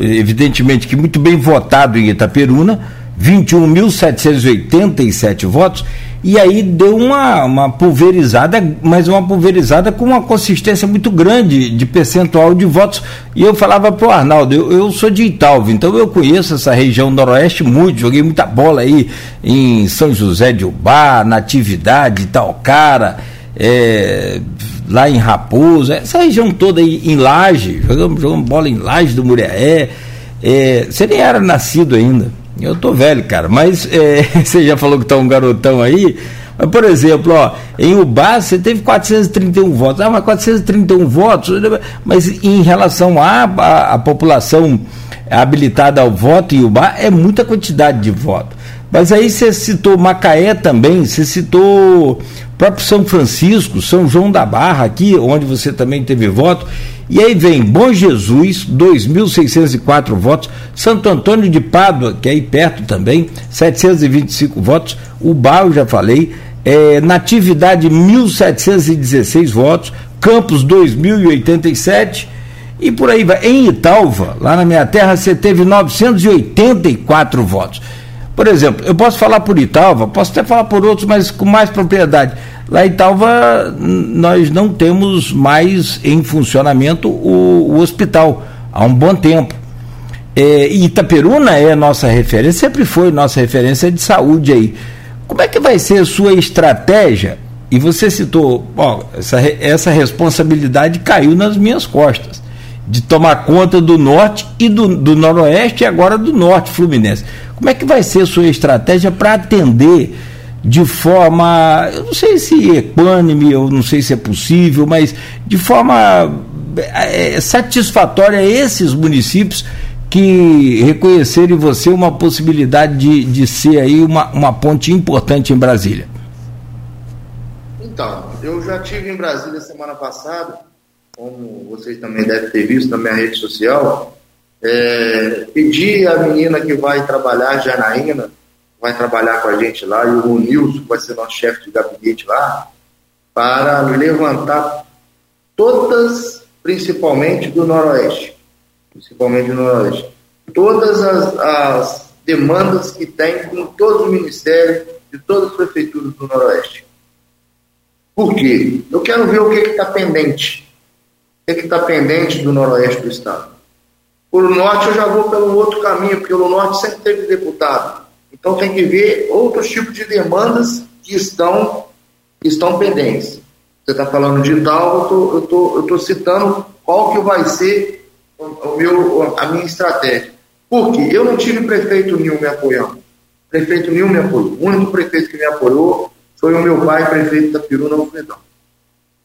evidentemente que muito bem votado em Itaperuna, 21.787 votos, e aí deu uma, uma pulverizada, mas uma pulverizada com uma consistência muito grande de percentual de votos. E eu falava para o Arnaldo, eu, eu, sou de Italva, então eu conheço essa região noroeste muito, joguei muita bola aí em São José de Ubá, Natividade, Italcara, é, lá em Raposo, essa região toda aí em Laje, jogamos, jogamos bola em Laje do Muriaé. É, você nem era nascido ainda. Eu tô velho, cara, mas é, você já falou que tá um garotão aí. Mas, por exemplo, ó, em Ubá você teve 431 votos. Ah, mas 431 votos, mas em relação à, à, à população habilitada ao voto em Ubá, é muita quantidade de voto. Mas aí você citou Macaé também, você citou próprio São Francisco, São João da Barra, aqui, onde você também teve voto. E aí vem Bom Jesus, 2.604 votos. Santo Antônio de Pádua, que é aí perto também, 725 votos. O Barro, já falei. É, Natividade, 1.716 votos. Campos, 2.087. E por aí vai. Em Italva, lá na minha terra, você teve 984 votos. Por exemplo, eu posso falar por Italva, posso até falar por outros, mas com mais propriedade. Lá em Italva, nós não temos mais em funcionamento o, o hospital há um bom tempo. É, Itaperuna é nossa referência, sempre foi nossa referência de saúde aí. Como é que vai ser a sua estratégia? E você citou, ó, essa, essa responsabilidade caiu nas minhas costas, de tomar conta do norte e do, do noroeste e agora do norte fluminense. Como é que vai ser a sua estratégia para atender de forma, eu não sei se equânime, eu não sei se é possível, mas de forma é, satisfatória esses municípios que reconhecerem você uma possibilidade de, de ser aí uma, uma ponte importante em Brasília? Então, eu já tive em Brasília semana passada, como vocês também devem ter visto na minha rede social, é, pedi à menina que vai trabalhar, Janaína, vai trabalhar com a gente lá, e o Nilson, que vai ser nosso chefe de gabinete lá, para levantar todas, principalmente do Noroeste, principalmente do Noroeste, todas as, as demandas que tem com todos os ministérios de todas as prefeituras do Noroeste. Por quê? Eu quero ver o que está pendente. O que está pendente do Noroeste do Estado. Por norte eu já vou pelo outro caminho, porque o norte sempre teve deputado. Então tem que ver outros tipos de demandas que estão, que estão pendentes. Você está falando de tal, eu tô, estou citando qual que vai ser o, o, meu, a minha estratégia. Porque eu não tive prefeito nenhum me apoiando. Prefeito nenhum me apoiou. O único prefeito que me apoiou foi o meu pai, prefeito da Peruna Alfredão.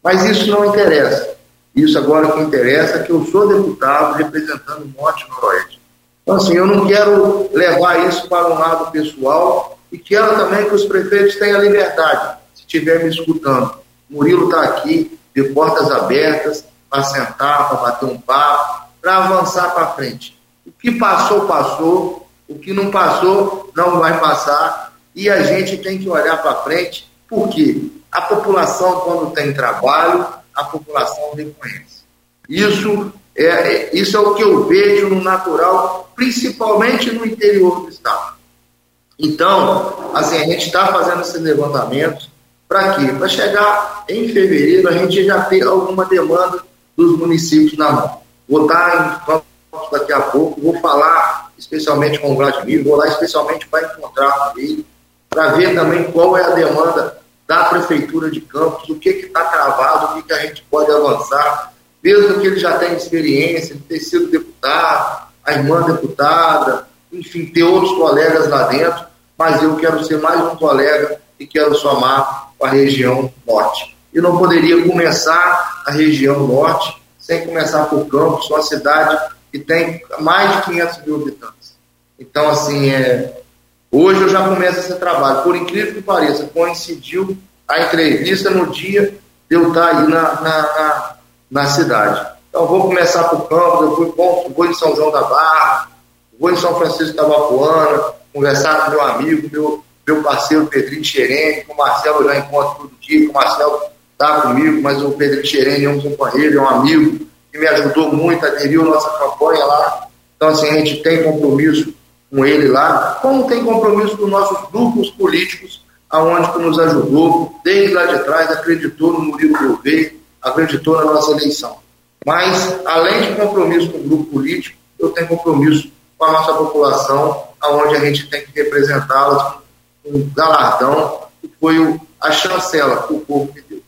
Mas isso não interessa. Isso agora que interessa é que eu sou deputado representando o Norte e Noroeste. Então, assim, eu não quero levar isso para um lado pessoal e quero também que os prefeitos tenham liberdade, se estiver me escutando. Murilo está aqui, de portas abertas, para sentar, para bater um papo, para avançar para frente. O que passou, passou. O que não passou, não vai passar. E a gente tem que olhar para frente, porque a população, quando tem trabalho, a população reconhece. Isso é, é, isso é o que eu vejo no natural, principalmente no interior do estado. Então, assim, a gente está fazendo esses levantamentos para quê? Para chegar em fevereiro a gente já ter alguma demanda dos municípios na mão. Vou estar em daqui a pouco, vou falar especialmente com o Vladimir, vou lá especialmente para encontrar com ele, para ver também qual é a demanda da Prefeitura de Campos, o que está travado, o que, que a gente pode avançar, mesmo que ele já tenha experiência de ter sido deputado, a irmã deputada, enfim, ter outros colegas lá dentro, mas eu quero ser mais um colega e quero somar com a região norte. Eu não poderia começar a região norte sem começar por Campos, uma cidade que tem mais de 500 mil habitantes. Então, assim, é, hoje eu já começo esse trabalho. Por incrível que pareça, coincidiu a entrevista no dia de eu estar aí na, na, na na cidade. Então vou começar por Campos, eu fui, bom, vou em São João da Barra, vou em São Francisco da Vapuana, conversar com meu amigo, meu, meu parceiro Pedrinho Xerene, com o Marcelo eu já encontro todo dia, com o Marcelo está comigo, mas o Pedrinho Xerene é um companheiro, é um amigo, que me ajudou muito, aderiu a nossa campanha lá. Então, assim, a gente tem compromisso com ele lá, como tem compromisso com nossos grupos políticos, aonde que nos ajudou, desde lá de trás, acreditou no Murilo Gouveia, acreditou na nossa eleição. Mas, além de compromisso com o grupo político, eu tenho compromisso com a nossa população, aonde a gente tem que representá-las com um galardão, que foi a chancela que o povo me deu.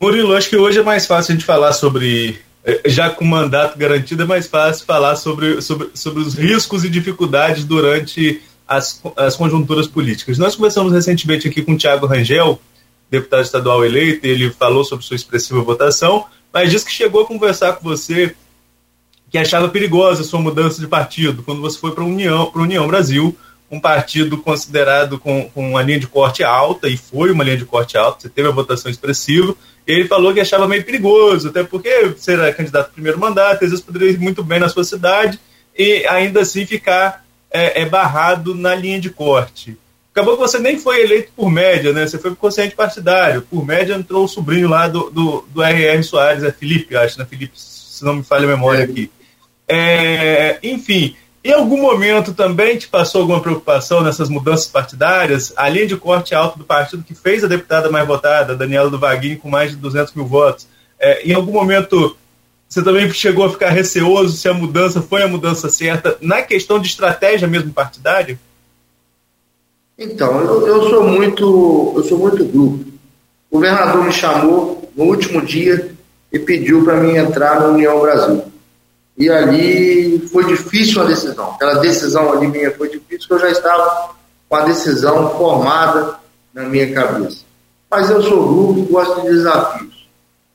Murilo, acho que hoje é mais fácil a gente falar sobre, já com mandato garantido, é mais fácil falar sobre, sobre, sobre os riscos e dificuldades durante as, as conjunturas políticas. Nós conversamos recentemente aqui com o Tiago Rangel, deputado estadual eleito, ele falou sobre sua expressiva votação, mas disse que chegou a conversar com você que achava perigosa a sua mudança de partido quando você foi para a União, União Brasil, um partido considerado com, com uma linha de corte alta, e foi uma linha de corte alta, você teve a votação expressiva, ele falou que achava meio perigoso, até porque era candidato primeiro mandato, às vezes poderia ir muito bem na sua cidade, e ainda assim ficar é, é barrado na linha de corte. Acabou que você nem foi eleito por média, né? Você foi por consciente partidário. Por média entrou o sobrinho lá do, do, do R.R. Soares, é Felipe, acho, né? Felipe, se não me falha a memória aqui. É, enfim, em algum momento também te passou alguma preocupação nessas mudanças partidárias? A linha de corte alto do partido que fez a deputada mais votada, Daniela do Vaguinho, com mais de 200 mil votos. É, em algum momento você também chegou a ficar receoso se a mudança foi a mudança certa na questão de estratégia mesmo partidária? Então, eu, eu sou muito, eu sou muito grupo. O governador me chamou no último dia e pediu para mim entrar na União Brasil. E ali foi difícil a decisão. Aquela decisão ali minha foi difícil, porque eu já estava com a decisão formada na minha cabeça. Mas eu sou grupo e gosto de desafios.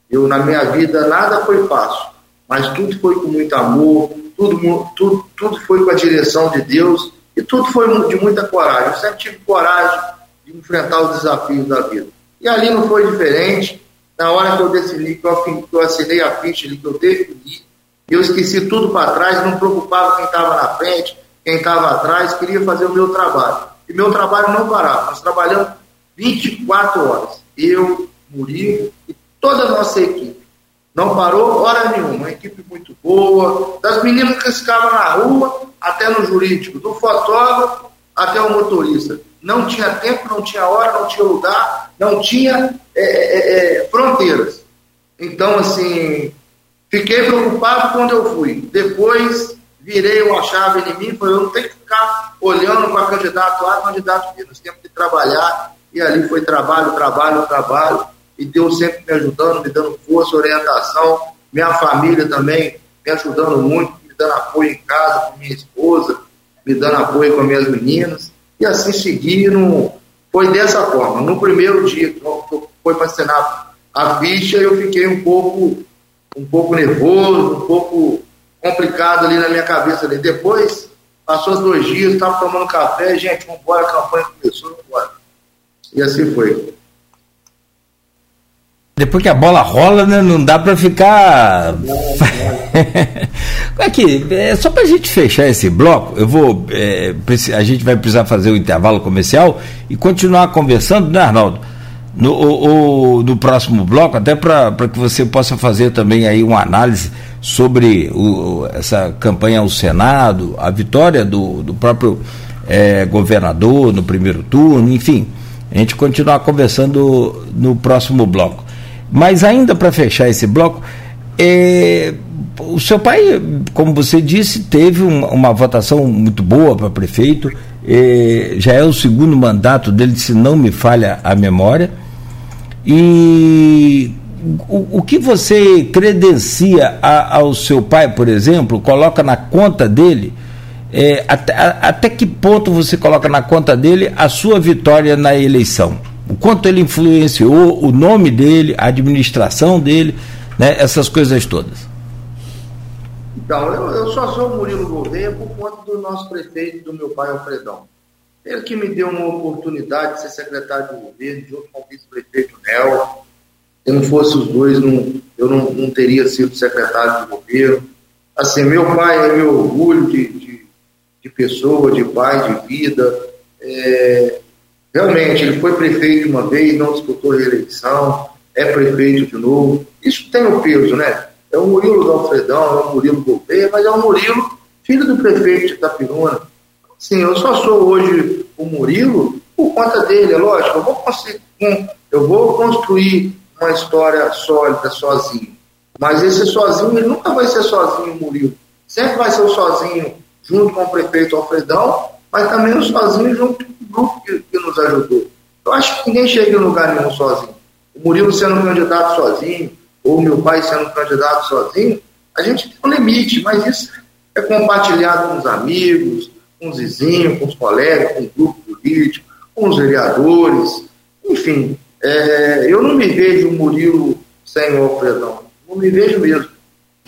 Eu, na minha vida, nada foi fácil, mas tudo foi com muito amor, tudo, tudo, tudo foi com a direção de Deus e tudo foi de muita coragem. Eu sempre tive coragem de enfrentar os desafios da vida. E ali não foi diferente. Na hora que eu decidi, que eu, que eu assinei a ficha que eu defini, eu esqueci tudo para trás, não preocupava quem estava na frente, quem estava atrás, queria fazer o meu trabalho. E meu trabalho não parava. Nós trabalhamos 24 horas. Eu, Murilo e toda a nossa equipe. Não parou hora nenhuma, uma equipe muito boa, das meninas que ficavam na rua até no jurídico, do fotógrafo até o motorista. Não tinha tempo, não tinha hora, não tinha lugar, não tinha é, é, é, fronteiras. Então, assim, fiquei preocupado quando eu fui. Depois virei uma chave em mim, falei, eu não tenho que ficar olhando para candidato A, candidato B, nós temos que trabalhar. E ali foi trabalho, trabalho, trabalho e Deus sempre me ajudando, me dando força, orientação, minha família também me ajudando muito, me dando apoio em casa com minha esposa, me dando apoio com minhas meninas, e assim seguindo, foi dessa forma. No primeiro dia que foi para assinar a ficha, eu fiquei um pouco, um pouco nervoso, um pouco complicado ali na minha cabeça ali. Depois, passou dois dias, estava tomando café, gente, vamos embora, a campanha começou, vamos embora. E assim foi. Depois que a bola rola, né, não dá para ficar. Aqui, é, só para a gente fechar esse bloco, eu vou. É, a gente vai precisar fazer o intervalo comercial e continuar conversando, né, Arnaldo? No, no próximo bloco, até para que você possa fazer também aí uma análise sobre o, essa campanha ao Senado, a vitória do, do próprio é, governador no primeiro turno, enfim. A gente continuar conversando no próximo bloco. Mas ainda para fechar esse bloco, é, o seu pai, como você disse, teve uma, uma votação muito boa para prefeito, é, já é o segundo mandato dele, se não me falha a memória. E o, o que você credencia a, ao seu pai, por exemplo, coloca na conta dele, é, até, a, até que ponto você coloca na conta dele a sua vitória na eleição? o quanto ele influenciou o nome dele, a administração dele, né, essas coisas todas. Então, eu, eu só sou Murilo Gouveia por conta do nosso prefeito, do meu pai Alfredão. Ele que me deu uma oportunidade de ser secretário de governo, junto com o vice-prefeito Nel. Se não fosse os dois, não, eu não, não teria sido secretário de governo. Assim, meu pai é meu orgulho de, de, de pessoa, de pai, de vida. É, realmente, ele foi prefeito uma vez, não disputou reeleição, é prefeito de novo. Isso tem o um peso, né? É o Murilo do Alfredão, é o Murilo Gouveia, mas é o Murilo, filho do prefeito de Itapiruna. Sim, eu só sou hoje o Murilo por conta dele, é lógico. Eu vou, conseguir, eu vou construir uma história sólida sozinho. Mas esse sozinho, ele nunca vai ser sozinho, Murilo. Sempre vai ser o sozinho junto com o prefeito Alfredão, mas também o sozinho junto com o grupo que, que nos ajudou. Eu acho que ninguém chega em lugar nenhum sozinho. O Murilo sendo candidato sozinho, ou meu pai sendo candidato sozinho, a gente tem um limite, mas isso é compartilhado com os amigos, com os vizinhos, com os colegas, com o grupo político, com os vereadores, enfim. É, eu não me vejo o Murilo sem o não me vejo mesmo.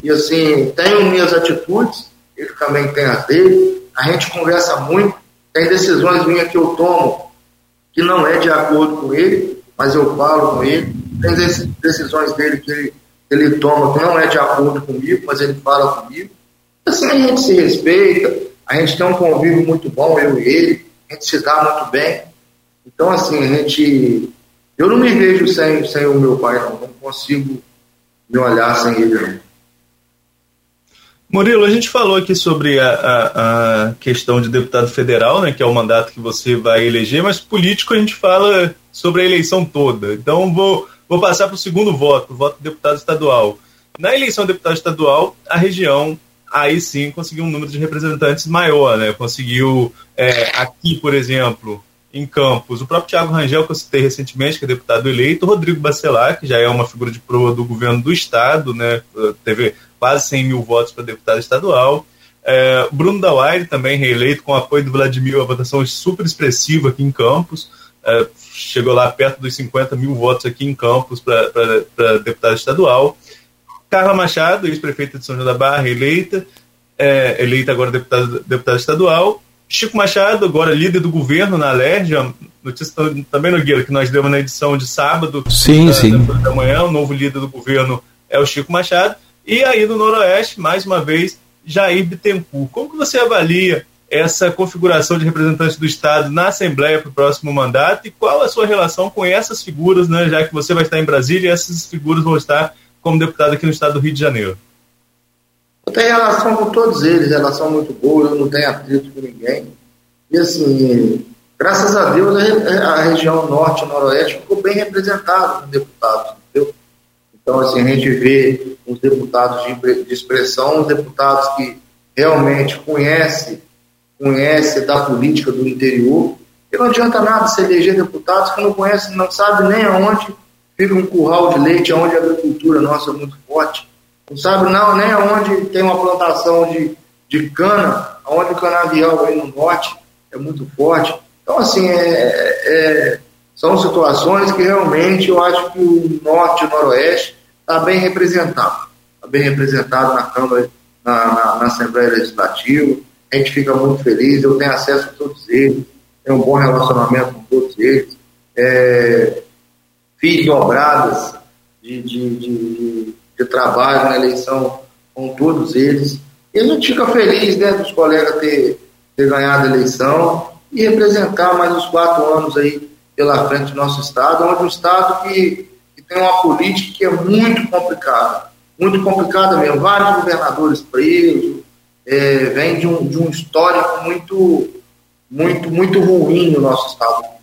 E assim, tenho minhas atitudes, ele também tem as dele, a gente conversa muito, tem decisões minhas que eu tomo que não é de acordo com ele, mas eu falo com ele, tem decisões dele que ele, ele toma que não é de acordo comigo, mas ele fala comigo. Assim a gente se respeita, a gente tem um convívio muito bom, eu e ele, a gente se dá muito bem. Então, assim, a gente. Eu não me vejo sem, sem o meu pai, não. Não consigo me olhar sem ele, não. Murilo, a gente falou aqui sobre a, a, a, questão de deputado federal, né, que é o mandato que você vai eleger, mas político a gente fala sobre a eleição toda. Então vou, vou passar para o segundo voto, o voto do deputado estadual. Na eleição do deputado estadual, a região aí sim conseguiu um número de representantes maior, né? Conseguiu é, aqui, por exemplo, em Campos, o próprio Tiago Rangel, que eu citei recentemente, que é deputado eleito, Rodrigo Bacelar, que já é uma figura de proa do governo do estado, né? Teve quase 100 mil votos para deputado estadual. É, Bruno Dawaire, também reeleito, com apoio do Vladimir, a votação super expressiva aqui em Campos. É, chegou lá perto dos 50 mil votos aqui em Campos para deputado estadual. Carla Machado, ex-prefeita de São João da Barra, eleita, é, eleita agora deputada, deputada estadual. Chico Machado, agora líder do governo na Alerj, notícia também no Guia, que nós demos na edição de sábado sim, da, sim. da manhã, o novo líder do governo é o Chico Machado. E aí no Noroeste, mais uma vez, Jair Bittencourt. Como que você avalia essa configuração de representantes do Estado na Assembleia para o próximo mandato e qual a sua relação com essas figuras, né, já que você vai estar em Brasília e essas figuras vão estar como deputado aqui no Estado do Rio de Janeiro? Eu tenho relação com todos eles, relação muito boa, eu não tenho atrito com ninguém. E assim, graças a Deus, a região norte e noroeste ficou bem representada com deputados, entendeu? Então, assim, a gente vê os deputados de expressão, os deputados que realmente conhecem conhece da política do interior, e não adianta nada se eleger deputados que não conhecem, não sabe nem aonde fica um curral de leite, aonde a agricultura nossa é muito forte, não sabe não, nem aonde tem uma plantação de, de cana, aonde o canavial aí no norte é muito forte. Então, assim, é, é, são situações que realmente eu acho que o norte e o noroeste está bem representado, está bem representado na Câmara, na, na, na Assembleia Legislativa, a gente fica muito feliz, eu tenho acesso a todos eles, tenho um bom relacionamento com todos eles, é, fiz dobradas de, de, de, de, trabalho na eleição com todos eles, e a gente fica feliz né, dos colegas ter, ter ganhado a eleição e representar mais uns quatro anos aí pela frente do nosso estado, onde um estado que, que tem uma política que é muito complicada, muito complicada mesmo, vários governadores presos, é, vem de um, de um histórico muito, muito, muito ruim no nosso estado.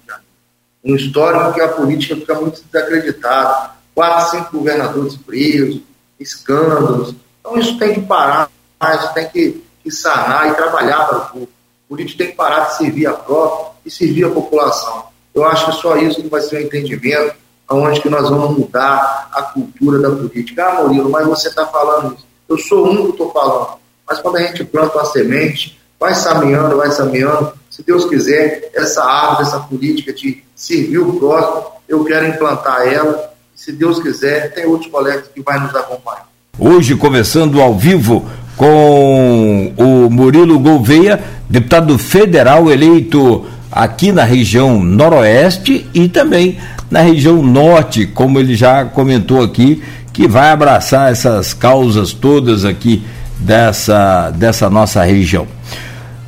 Um histórico que a política fica muito desacreditada. Quatro, cinco governadores presos, escândalos. Então isso tem que parar, isso tem que, que sanar e trabalhar para o povo. O político tem que parar de servir a própria e servir a população. Eu acho que só isso que vai ser o entendimento aonde que nós vamos mudar a cultura da política. Ah, Murilo, mas você está falando isso. Eu sou um que estou falando. Mas quando a gente planta uma semente, vai semeando, vai semeando, se Deus quiser, essa árvore, essa política de servir o próximo, eu quero implantar ela. Se Deus quiser, tem outros colegas que vão nos acompanhar. Hoje, começando ao vivo com o Murilo Gouveia, deputado federal eleito aqui na região noroeste e também na região norte, como ele já comentou aqui, que vai abraçar essas causas todas aqui dessa, dessa nossa região.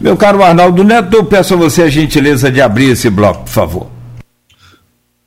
Meu caro Arnaldo Neto, eu peço a você a gentileza de abrir esse bloco, por favor.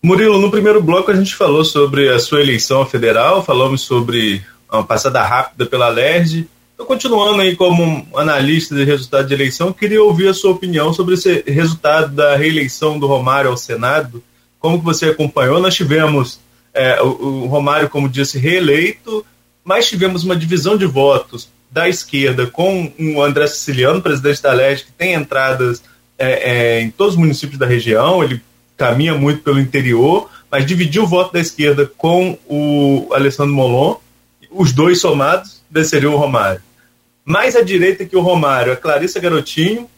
Murilo, no primeiro bloco a gente falou sobre a sua eleição federal, falamos sobre uma passada rápida pela LERJ. Estou continuando aí como analista de resultado de eleição, queria ouvir a sua opinião sobre esse resultado da reeleição do Romário ao Senado. Como que você acompanhou? Nós tivemos é, o, o Romário, como disse, reeleito, mas tivemos uma divisão de votos da esquerda com o André Siciliano, presidente da LERJ, que tem entradas é, é, em todos os municípios da região, ele caminha muito pelo interior, mas dividiu o voto da esquerda com o Alessandro Molon, os dois somados desceriam o Romário. Mais à direita que o Romário, a Clarissa Garotinho,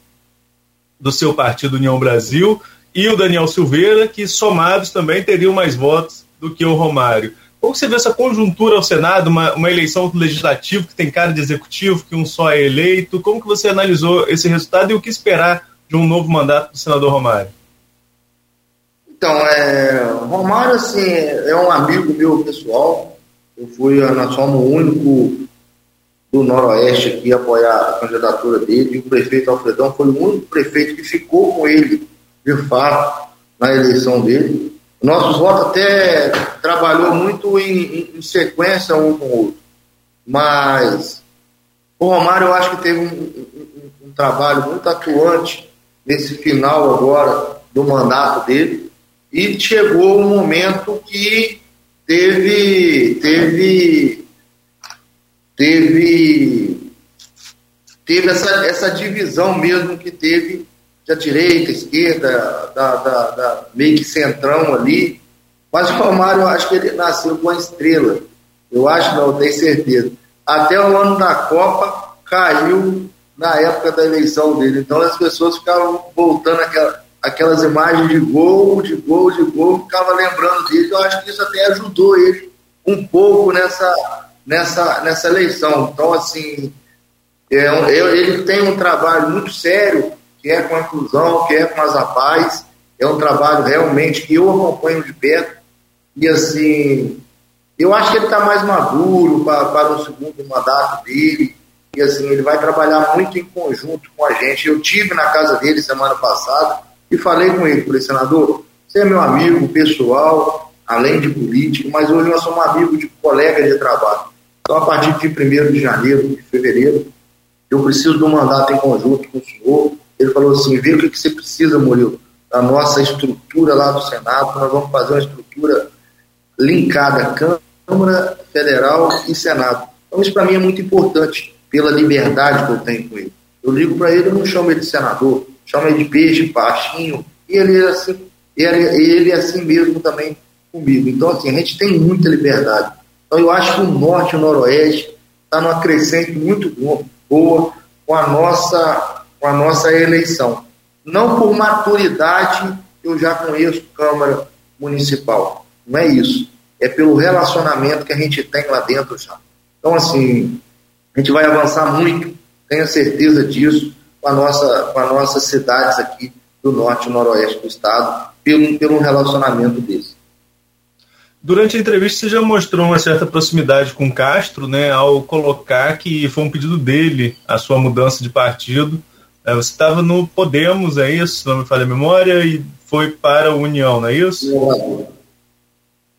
do seu partido União Brasil, e o Daniel Silveira, que somados também teriam mais votos do que o Romário. Como você vê essa conjuntura ao Senado, uma, uma eleição legislativa que tem cara de executivo, que um só é eleito? Como que você analisou esse resultado e o que esperar de um novo mandato do senador Romário? Então, é, Romário, assim, é um amigo meu pessoal. Eu fui, nós somos o único do Noroeste aqui a apoiar a candidatura dele. E o prefeito Alfredão foi o único prefeito que ficou com ele, de fato, na eleição dele. Nossos votos até trabalhou muito em, em, em, sequência um com o outro. Mas o Romário eu acho que teve um, um, um trabalho muito atuante nesse final agora do mandato dele e chegou um momento que teve teve teve teve essa, essa divisão mesmo que teve da direita, esquerda, da, da, da meio que centrão ali. Mas o Romário, eu acho que ele nasceu com a estrela. Eu acho, não, tenho certeza. Até o ano da Copa caiu na época da eleição dele. Então as pessoas ficavam voltando aquela, aquelas imagens de gol, de gol, de gol, ficava lembrando dele. Eu acho que isso até ajudou ele um pouco nessa, nessa, nessa eleição. Então, assim, é, ele tem um trabalho muito sério, que é com a inclusão, que é com as APAES. É um trabalho realmente que eu acompanho de perto. E, assim, eu acho que ele está mais maduro para, o segundo mandato dele. E, assim, ele vai trabalhar muito em conjunto com a gente. Eu tive na casa dele semana passada e falei com ele, falei, senador, você é meu amigo pessoal, além de político, mas hoje nós somos amigos de colega de trabalho. Então, a partir de 1 de janeiro, de fevereiro, eu preciso um mandato em conjunto com o senhor. Ele falou assim: vê o que, que você precisa, Murilo, da nossa estrutura lá do Senado, nós vamos fazer uma estrutura linkada Câmara Federal e Senado. Então, isso para mim é muito importante, pela liberdade que eu tenho com ele. Eu ligo para ele, eu não chamo ele de senador, chama ele de peixe, baixinho, e ele é assim, ele, ele é assim mesmo também comigo. Então, assim, a gente tem muita liberdade. Então, eu acho que o norte e o noroeste está numa crescente muito boa com a nossa, com a nossa eleição. Não por maturidade, eu já conheço Câmara Municipal. Não é isso. É pelo relacionamento que a gente tem lá dentro já. Então, assim, a gente vai avançar muito, tenho certeza disso com, a nossa, com as nossas cidades aqui do norte e noroeste do estado, pelo, pelo relacionamento desse. Durante a entrevista você já mostrou uma certa proximidade com Castro, né, ao colocar que foi um pedido dele a sua mudança de partido. É, você estava no Podemos, é isso, não me falha a memória, e foi para a União, não é isso?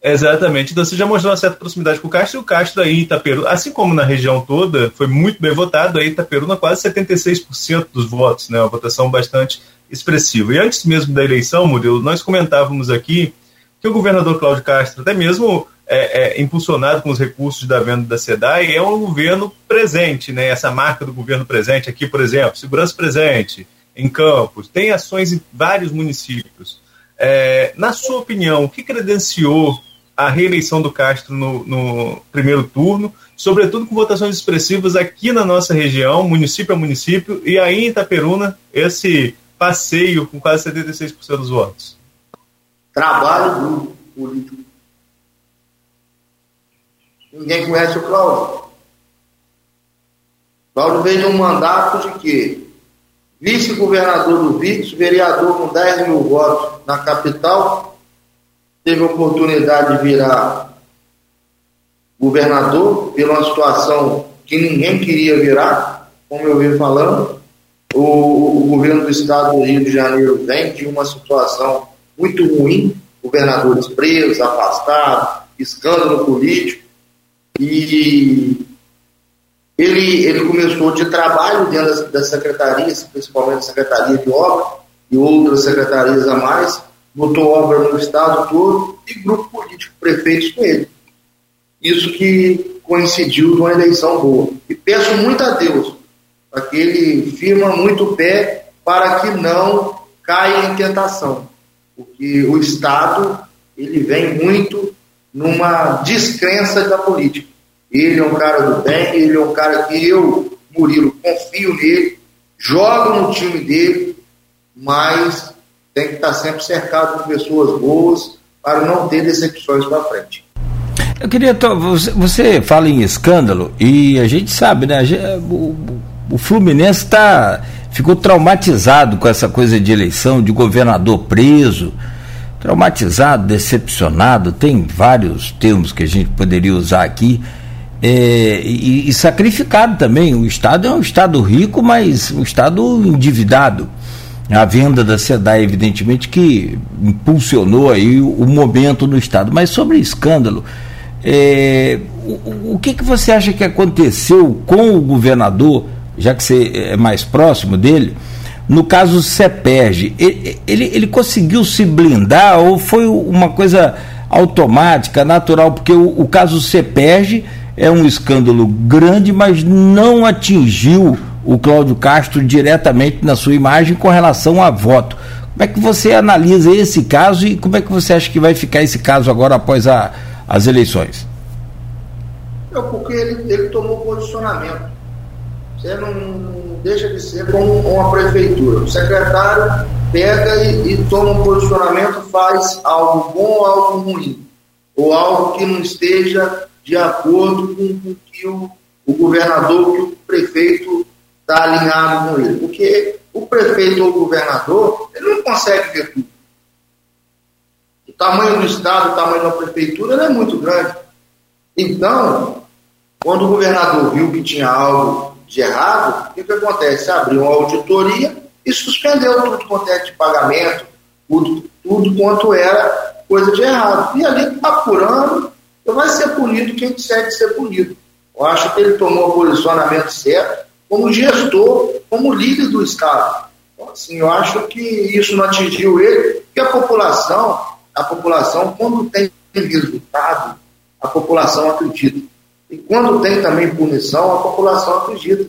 Exatamente. Então você já mostrou uma certa proximidade com o Castro e o Castro aí em Itaperuna, assim como na região toda, foi muito bem votado, aí Itaperuna quase 76% dos votos, né? Uma votação bastante expressiva. E antes mesmo da eleição, Murilo, nós comentávamos aqui que o governador Cláudio Castro, até mesmo é, é, impulsionado com os recursos da venda da SEDAI, é um governo presente, né? Essa marca do governo presente aqui, por exemplo, segurança presente em Campos, tem ações em vários municípios. É, na sua opinião, o que credenciou a reeleição do Castro no, no, primeiro turno, sobretudo com votações expressivas aqui na nossa região, município a município, e aí em Itaperuna, esse passeio com quase 76% dos votos. Trabalho do político. Ninguém conhece o Cláudio. Cláudio veio de um mandato de quê? Vice-governador do Vítor, vereador com 10 mil votos na capital, teve oportunidade de virar governador pela situação que ninguém queria virar, como eu venho falando. O, o, governo do estado do Rio de Janeiro vem de uma situação muito ruim, governadores presos, afastados, escândalo político, e ele, ele começou de trabalho dentro das, das secretarias, principalmente a Secretaria de Obra e outras secretarias a mais, botou obra no estado todo e grupo político, prefeitos com ele. Isso que coincidiu com uma eleição boa. E peço muito a Deus para que ele firma muito o pé para que não caia em tentação. Porque o Estado ele vem muito numa descrença da política. Ele é um cara do bem, ele é um cara que eu, Murilo, confio nele, jogo no time dele, mas tem que estar sempre cercado de pessoas boas para não ter decepções para frente. Eu queria. Você, fala em escândalo e a gente sabe, né? O, o Fluminense tá, ficou traumatizado com essa coisa de eleição, de governador preso. Traumatizado, decepcionado, tem vários termos que a gente poderia usar aqui. É, e, e, sacrificado também. O Estado é um Estado rico, mas um Estado endividado. A venda da SEDAI, evidentemente, que impulsionou aí o, o momento no Estado. Mas sobre escândalo, é, o, o que, que você acha que aconteceu com o governador, já que você é mais próximo dele, no caso CEPERG? Ele, ele, ele conseguiu se blindar ou foi uma coisa automática, natural? Porque o, o caso CEPERG é um escândalo grande, mas não atingiu o Cláudio Castro diretamente na sua imagem com relação a voto. Como é que você analisa esse caso e como é que você acha que vai ficar esse caso agora após a, as eleições? É porque ele, ele tomou posicionamento. Você não, deixa de ser como uma prefeitura. O secretário pega e, e toma um posicionamento, faz algo bom ou algo ruim, ou algo que não esteja de acordo com o que o, o governador, que o prefeito está alinhado com ele. Porque o prefeito ou o governador, ele não consegue ver tudo. O tamanho do Estado, o tamanho da prefeitura é muito grande. Então, quando o governador viu que tinha algo de errado, o que, que acontece? Abriu uma auditoria e suspendeu tudo quanto é de pagamento, tudo, tudo quanto era coisa de errado. E ali, apurando, então vai ser punido quem que ser punido. Eu acho que ele tomou o posicionamento certo como gestor, como líder do Estado. Então, assim, eu acho que isso não atingiu ele, porque a população, a população, quando tem resultado, a população acredita. E quando tem também punição, a população acredita.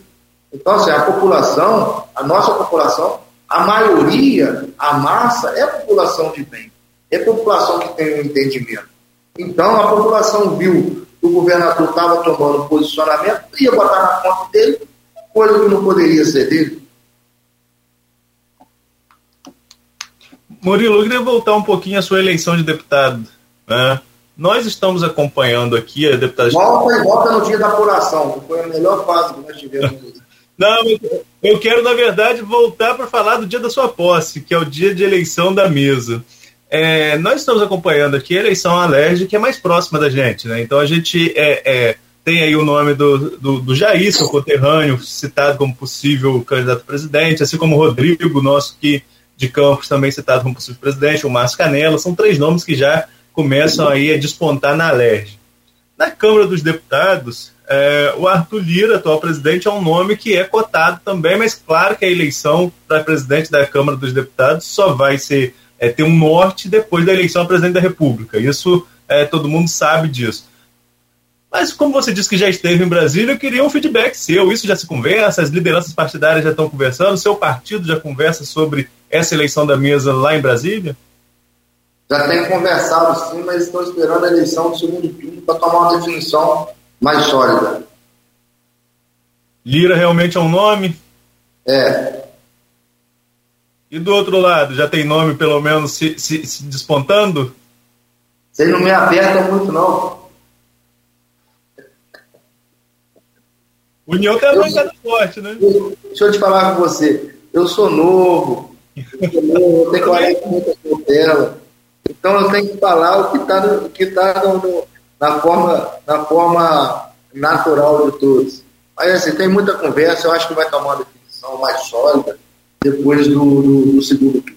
Então, assim, a população, a nossa população, a maioria, a massa, é a população de bem. É a população que tem um entendimento. Então a população viu que o governador estava tomando posicionamento, ia botar na conta dele, coisa que não poderia ser dele. Murilo, eu queria voltar um pouquinho à sua eleição de deputado. Né? Nós estamos acompanhando aqui a deputada. Volta e volta no dia da apuração, que foi a melhor fase que nós tivemos. Não, eu quero, na verdade, voltar para falar do dia da sua posse, que é o dia de eleição da mesa. É, nós estamos acompanhando aqui a eleição alérgica que é mais próxima da gente, né? Então a gente é, é, tem aí o nome do, do, do Jair, seu conterrâneo, citado como possível candidato a presidente, assim como o Rodrigo, nosso que de Campos também citado como possível presidente, o Márcio Canela, são três nomes que já começam aí a despontar na alérgica. Na Câmara dos Deputados, é, o Arthur Lira, atual presidente, é um nome que é cotado também, mas claro que a eleição para presidente da Câmara dos Deputados só vai ser é, ter um norte depois da eleição a presidente da República. Isso é, todo mundo sabe disso. Mas como você disse que já esteve em Brasília, eu queria um feedback seu. Isso já se conversa, as lideranças partidárias já estão conversando, seu partido já conversa sobre essa eleição da mesa lá em Brasília? Já tem conversado sim, mas estão esperando a eleição do segundo turno para tomar uma definição mais sólida. Lira realmente é um nome? É, e do outro lado, já tem nome pelo menos se, se, se despontando? Vocês não me apertam muito, não. União tem a bancada forte, né? Deixa eu te falar com você. Eu sou novo. Eu, sou novo, eu tenho 40 muita cautela. Então eu tenho que falar o que está tá no, na, forma, na forma natural de todos. Mas assim, tem muita conversa, eu acho que vai tomar uma definição mais sólida depois do, do, do segundo turno.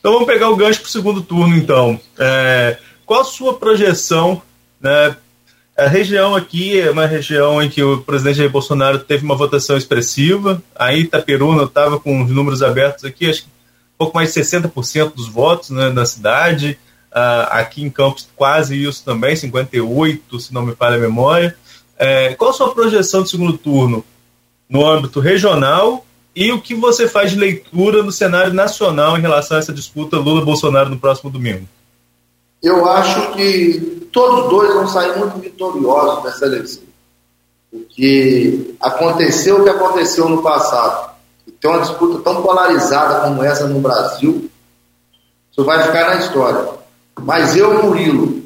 Então vamos pegar o gancho para o segundo turno, então. É, qual a sua projeção? Né? A região aqui é uma região em que o presidente Jair Bolsonaro teve uma votação expressiva. Aí Itaperuna estava com os números abertos aqui, acho que pouco mais de 60% dos votos né, na cidade. Uh, aqui em Campos quase isso também, 58, se não me falha a memória. É, qual a sua projeção de segundo turno no âmbito regional e o que você faz de leitura no cenário nacional em relação a essa disputa Lula-Bolsonaro no próximo domingo? Eu acho que todos dois vão sair muito vitoriosos dessa eleição. Porque aconteceu o que aconteceu no passado. Tem uma disputa tão polarizada como essa no Brasil, isso vai ficar na história. Mas eu, Murilo,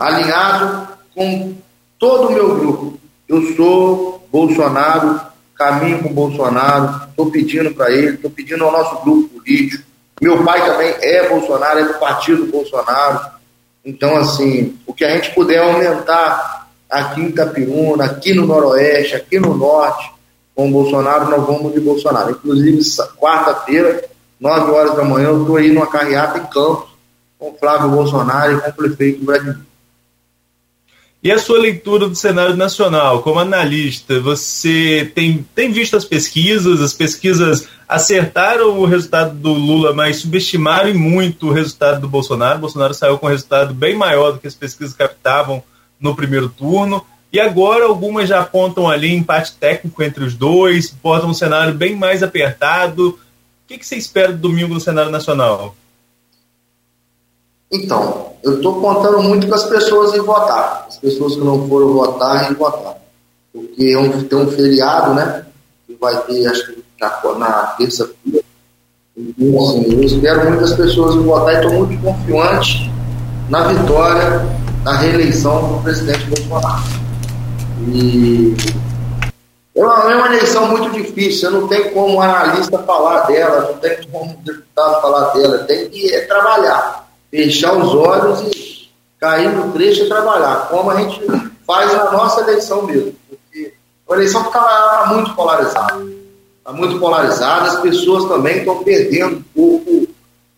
alinhado com todo o meu grupo, eu sou Bolsonaro caminho com Bolsonaro, estou pedindo para ele, estou pedindo ao nosso grupo político. Meu pai também é Bolsonaro, é do partido Bolsonaro. Então, assim, o que a gente puder aumentar aqui em Itapiruna, aqui no Noroeste, aqui no Norte, com o Bolsonaro, nós vamos de Bolsonaro. Inclusive, quarta-feira, 9 horas da manhã, eu estou aí numa carreata em Campos, com Flávio Bolsonaro e com o prefeito Vladimir. E a sua leitura do cenário nacional, como analista, você tem, tem visto as pesquisas? As pesquisas acertaram o resultado do Lula, mas subestimaram muito o resultado do Bolsonaro. O Bolsonaro saiu com um resultado bem maior do que as pesquisas captavam no primeiro turno. E agora algumas já apontam ali empate técnico entre os dois, portam um cenário bem mais apertado. O que, que você espera do domingo no cenário nacional? Então, eu estou contando muito com as pessoas em votar. As pessoas que não foram votar, em votar. Porque é um, tem um feriado, né? Que vai ter, acho que na, na terça-feira. Então, assim, eu espero muitas pessoas em votar e estou muito confiante na vitória, na reeleição do presidente Bolsonaro. E é uma, é uma eleição muito difícil, não tenho como analista falar dela, não tenho como deputado falar dela, tem que é, trabalhar fechar os olhos e cair no trecho e trabalhar, como a gente faz na nossa eleição mesmo. Porque a eleição está tá muito polarizada. Está muito polarizada, as pessoas também estão perdendo um pouco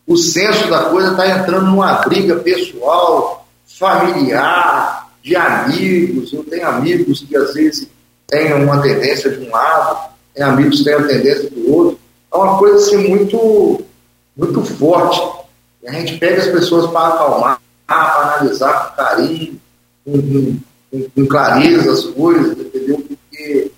o senso da coisa, está entrando numa briga pessoal, familiar, de amigos. Eu tenho amigos que às vezes têm uma tendência de um lado, tem amigos que têm a tendência do outro. É uma coisa assim muito, muito forte a gente pega as pessoas para acalmar, para analisar com carinho, com, com, com, clareza as coisas, entendeu? Porque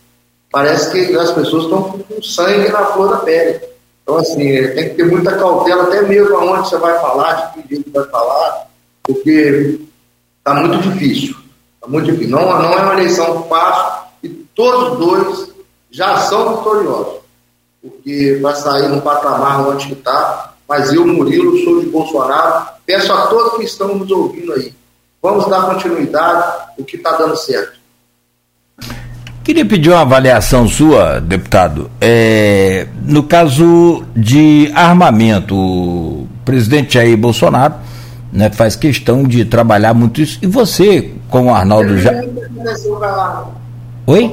parece que as pessoas estão com sangue na flor da pele. Então, assim, tem que ter muita cautela, até mesmo aonde você vai falar, de que jeito vai falar, porque está muito difícil. Está muito difícil. Não, não é uma eleição fácil e todos dois já são vitoriosos. Porque vai sair no patamar onde está, mas eu, Murilo, sou de Bolsonaro. Peço a todos que estão nos ouvindo aí, vamos dar continuidade o que está dando certo. Queria pedir uma avaliação sua, deputado. É, no caso de armamento, o presidente Jair Bolsonaro né, faz questão de trabalhar muito isso. E você, como Arnaldo já. Oi?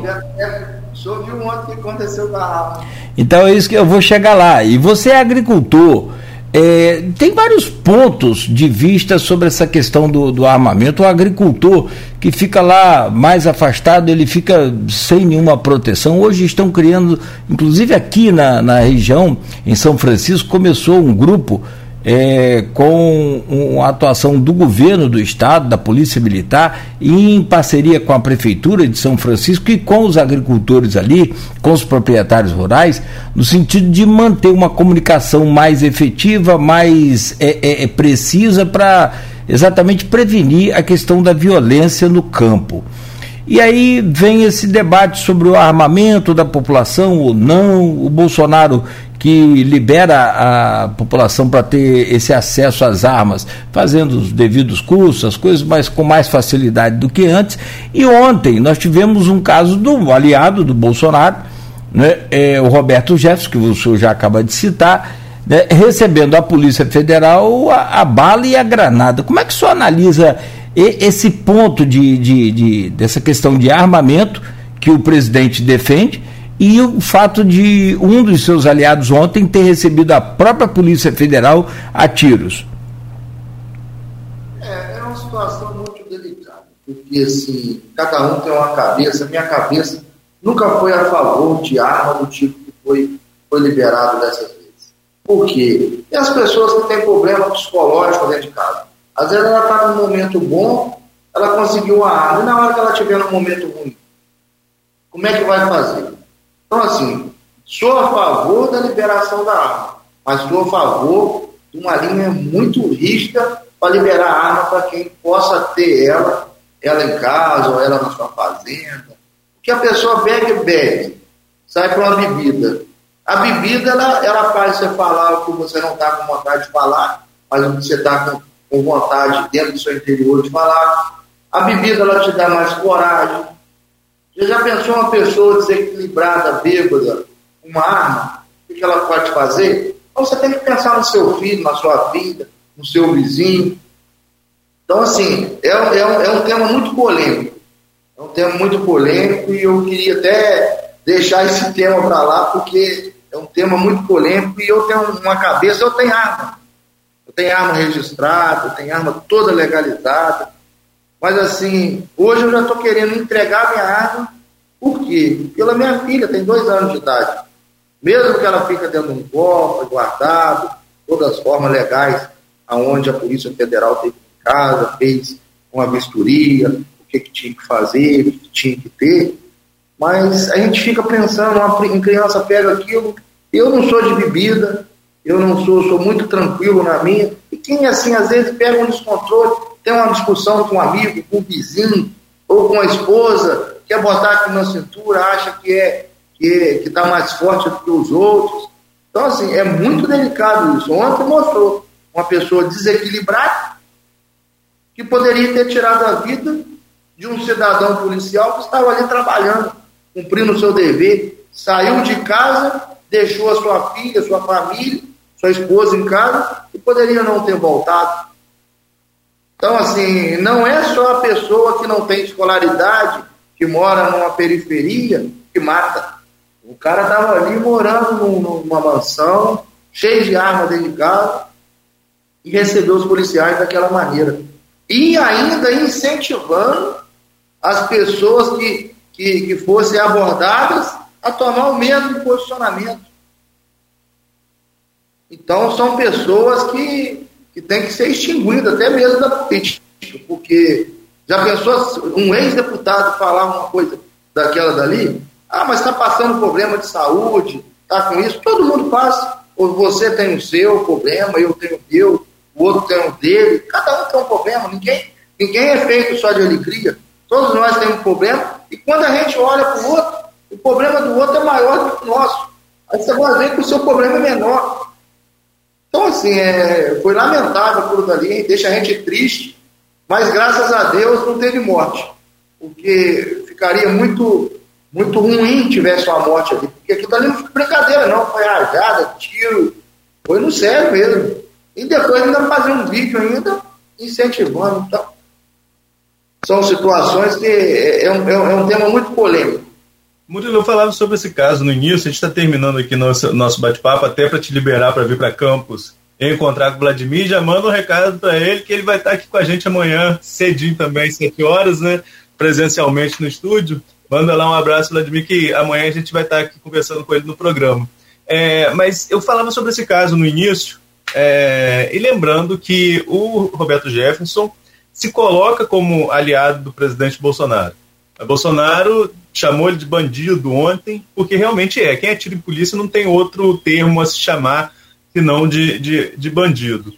O ontem o que aconteceu com a Então é isso que eu vou chegar lá. E você é agricultor. É, tem vários pontos de vista sobre essa questão do, do, armamento. O agricultor que fica lá mais afastado, ele fica sem nenhuma proteção. Hoje estão criando, inclusive aqui na, na região, em São Francisco, começou um grupo é, com uma atuação do governo do estado, da Polícia Militar, em parceria com a Prefeitura de São Francisco e com os agricultores ali, com os proprietários rurais, no sentido de manter uma comunicação mais efetiva, mais é, é, é precisa para exatamente prevenir a questão da violência no campo. E aí vem esse debate sobre o armamento da população ou não. O Bolsonaro que libera a população para ter esse acesso às armas, fazendo os devidos cursos, as coisas, mas com mais facilidade do que antes. E ontem nós tivemos um caso do aliado do Bolsonaro, né, é, o Roberto Jefferson, que o senhor já acaba de citar, né, recebendo a Polícia Federal a, a, bala e a granada. Como é que o senhor analisa esse ponto de, de, de, dessa questão de armamento que o presidente defende e o fato de um dos seus aliados ontem ter recebido a própria Polícia Federal a tiros? É, é uma situação muito delicada, porque assim, cada um tem uma cabeça, minha cabeça nunca foi a favor de arma do tipo que foi, foi liberado dessas vezes. Por quê? E as pessoas que têm problema psicológico dentro de casa. Às vezes ela está num momento bom, ela conseguiu uma arma, e na hora que ela estiver num momento ruim, como é que vai fazer? Então, assim, sou a favor da liberação da arma, mas sou a favor de uma linha muito rígida para liberar a arma para quem possa ter ela, ela em casa ou ela na sua fazenda. Porque a pessoa bebe bebe, sai para uma bebida. A bebida, ela, ela faz você falar o que você não está com vontade de falar, mas o que você está com, com vontade dentro do seu interior de falar. A bebida, ela te dá mais coragem. Você já pensou uma pessoa desequilibrada, bêbada, uma arma? O que ela pode fazer? Então você tem que pensar no seu filho, na sua vida, no seu vizinho. Então, assim, é, é, é um tema muito polêmico. É um tema muito polêmico e eu queria até deixar esse tema para lá, porque é um tema muito polêmico e eu tenho uma cabeça, eu tenho arma. Eu tenho arma registrada, eu tenho arma toda legalizada. Mas assim, hoje eu já estou querendo entregar minha arma, por quê? Pela minha filha, tem dois anos de idade. Mesmo que ela fique dentro de um cofre, guardado, todas as formas legais, aonde a Polícia Federal teve em casa, fez uma vistoria, o que, que tinha que fazer, o que tinha que ter. Mas a gente fica pensando, uma criança pega aquilo, eu não sou de bebida, eu não sou, sou muito tranquilo na minha. E quem assim, às vezes, pega um descontrole, tem uma discussão com um amigo, com um vizinho, ou com a esposa, quer botar aqui na cintura, acha que é que é, está mais forte do que os outros. Então, assim, é muito delicado isso. Ontem mostrou uma pessoa desequilibrada que poderia ter tirado a vida de um cidadão policial que estava ali trabalhando, cumprindo o seu dever, saiu de casa deixou a sua filha, sua família, sua esposa em casa e poderia não ter voltado. Então, assim, não é só a pessoa que não tem escolaridade, que mora numa periferia, que mata. O cara estava ali morando numa mansão, cheio de arma dentro de casa, e recebeu os policiais daquela maneira. E ainda incentivando as pessoas que, que, que fossem abordadas a tomar o mesmo posicionamento. Então, são pessoas que, que têm que ser extinguidas, até mesmo da política, porque já pensou um ex-deputado falar uma coisa daquela dali? Ah, mas está passando problema de saúde, está com isso. Todo mundo passa. Ou você tem o seu problema, eu tenho o meu, o outro tem o dele. Cada um tem um problema. Ninguém, ninguém é feito só de alegria. Todos nós temos um problema. E quando a gente olha para o outro, o problema do outro é maior do que o nosso. Aí você vai ver que o seu problema é menor. Então, assim, é, foi lamentável aquilo dali, deixa a gente triste, mas graças a Deus não teve morte. Porque ficaria muito, muito ruim tivesse uma morte ali. Porque aquilo ali não foi brincadeira, não. Foi rajada, tiro, foi no sério mesmo. E depois ainda fazer um vídeo ainda incentivando. Então, são situações que é, é um, é um tema muito polêmico. Murilo, eu falava sobre esse caso no início, a gente está terminando aqui nosso, nosso bate-papo, até para te liberar para vir para campus encontrar com o Vladimir. Já manda um recado para ele que ele vai estar tá aqui com a gente amanhã, cedinho também, sete horas, né? Presencialmente no estúdio. Manda lá um abraço, Vladimir, que amanhã a gente vai estar tá aqui conversando com ele no programa. É, mas eu falava sobre esse caso no início, é, e lembrando que o Roberto Jefferson se coloca como aliado do presidente Bolsonaro. O Bolsonaro chamou ele de bandido ontem, porque realmente é. Quem atira em polícia não tem outro termo a se chamar senão de, de, de bandido.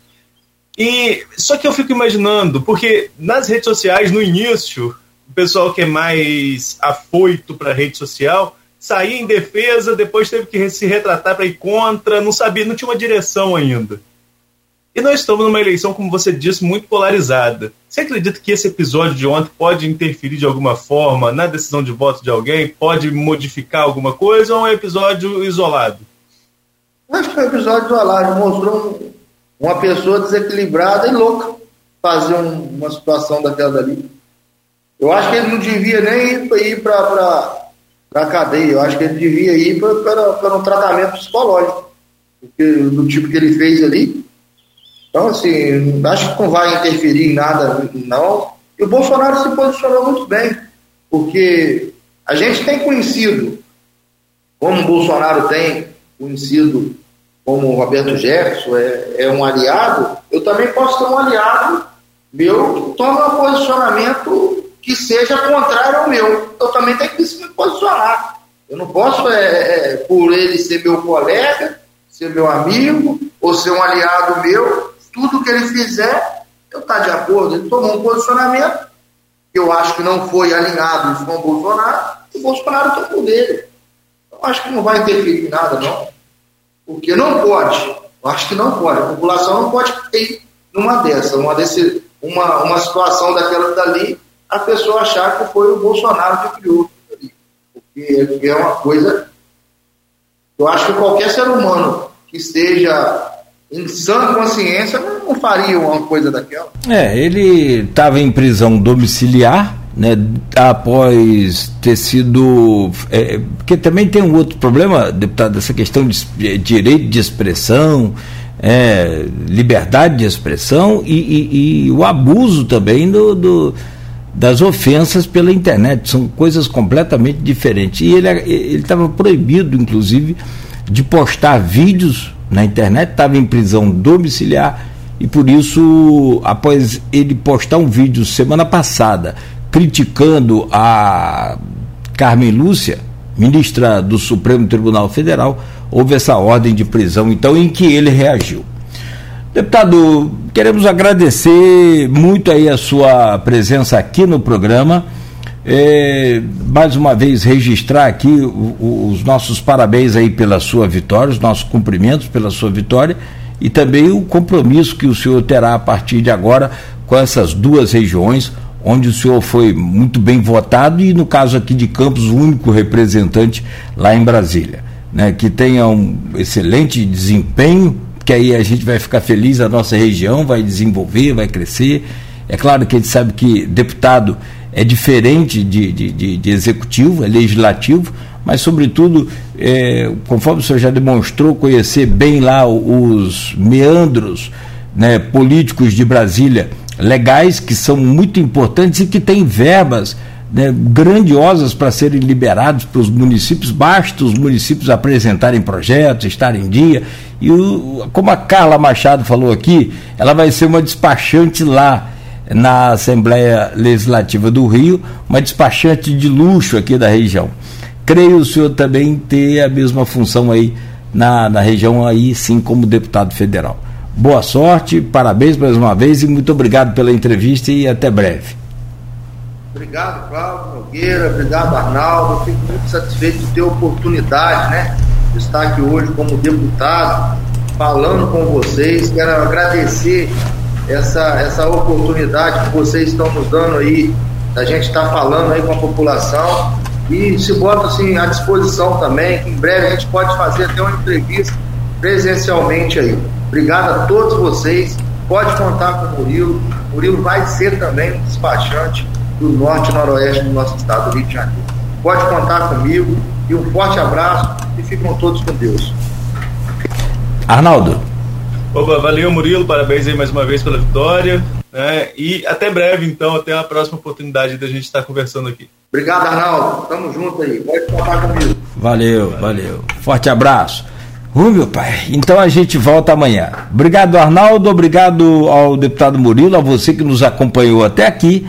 E só que eu fico imaginando, porque nas redes sociais, no início, o pessoal que é mais afoito para rede social saía em defesa, depois teve que se retratar para ir contra, não sabia, não tinha uma direção ainda. E nós estamos numa eleição, como você disse, muito polarizada. Você acredita que esse episódio de ontem pode interferir de alguma forma na decisão de voto de alguém? Pode modificar alguma coisa ou é um episódio isolado? Acho que foi o episódio do Alarde, mostrou um, uma pessoa desequilibrada e louca fazer um, uma situação daquela dali. Eu acho que ele não devia nem ir para a cadeia, eu acho que ele devia ir para um tratamento psicológico, porque, do tipo que ele fez ali. Então, assim, acho que não vai interferir em nada, não. E o Bolsonaro se posicionou muito bem, porque a gente tem conhecido, como o Bolsonaro tem conhecido como o Roberto Jefferson é, é um aliado, eu também posso ter um aliado meu que toma um posicionamento que seja contrário ao meu. Eu também tenho que me posicionar. Eu não posso, é, é, por ele ser meu colega, ser meu amigo, ou ser um aliado meu, tudo que ele fizer, eu estar tá de acordo. Ele tomou um posicionamento que eu acho que não foi alinhado com o Bolsonaro, e o Bolsonaro tomou dele. Eu acho que não vai interferir em nada, não. Porque não pode, eu acho que não pode, a população não pode ter numa dessa, uma, desse, uma, uma situação daquela dali, a pessoa achar que foi o Bolsonaro que criou ali. Porque é uma coisa. Eu acho que qualquer ser humano que esteja em sã consciência não faria uma coisa daquela. É, ele estava em prisão domiciliar né, após ter sido. É, porque também tem um outro problema, deputado, essa questão de, direito de expressão, é, liberdade de expressão e, e, e o abuso também do, do, das ofensas pela internet. São coisas completamente diferentes. E ele estava proibido, inclusive, de postar vídeos na internet, estava em prisão domiciliar. E por isso, após ele postar um vídeo semana passada criticando a Carmen Lúcia, ministra do Supremo Tribunal Federal, houve essa ordem de prisão, então, em que ele reagiu. Deputado, queremos agradecer muito aí a sua presença aqui no programa. É, mais uma vez registrar aqui os nossos parabéns aí pela sua vitória, os nossos cumprimentos pela sua vitória e também o compromisso que o senhor terá a partir de agora com essas duas regiões, onde o senhor foi muito bem votado e, no caso aqui de Campos, o único representante lá em Brasília. Né, que tenha um excelente desempenho, que aí a gente vai ficar feliz, a nossa região vai desenvolver, vai crescer. É claro que a gente sabe que deputado é diferente de, de, de, de executivo, é legislativo, mas, sobretudo, é, conforme o senhor já demonstrou, conhecer bem lá os meandros né, políticos de Brasília legais que são muito importantes e que têm verbas né, grandiosas para serem liberados para os municípios, basta os municípios apresentarem projetos, estarem em dia. E o, como a Carla Machado falou aqui, ela vai ser uma despachante lá na Assembleia Legislativa do Rio, uma despachante de luxo aqui da região. Creio o senhor também ter a mesma função aí na, na região aí, sim, como deputado federal. Boa sorte, parabéns mais uma vez e muito obrigado pela entrevista e até breve. Obrigado, Cláudio Nogueira, obrigado, Arnaldo. fico muito satisfeito de ter a oportunidade, né, de estar aqui hoje como deputado, falando com vocês. Quero agradecer essa, essa oportunidade que vocês estão nos dando aí, da gente estar falando aí com a população. E se bota assim à disposição também, que em breve a gente pode fazer até uma entrevista presencialmente aí. Obrigado a todos vocês. Pode contar com o Murilo. O Murilo vai ser também um despachante do norte e noroeste do nosso estado do Rio de Janeiro. Pode contar comigo e um forte abraço e ficam todos com Deus. Arnaldo. Opa, valeu Murilo, parabéns aí mais uma vez pela vitória. Né? E até breve, então, até a próxima oportunidade da gente estar conversando aqui. Obrigado, Arnaldo. Tamo junto aí. Pode contar comigo. Valeu, valeu. Forte abraço. Uh, meu pai. Então a gente volta amanhã. Obrigado, Arnaldo. Obrigado ao deputado Murilo, a você que nos acompanhou até aqui.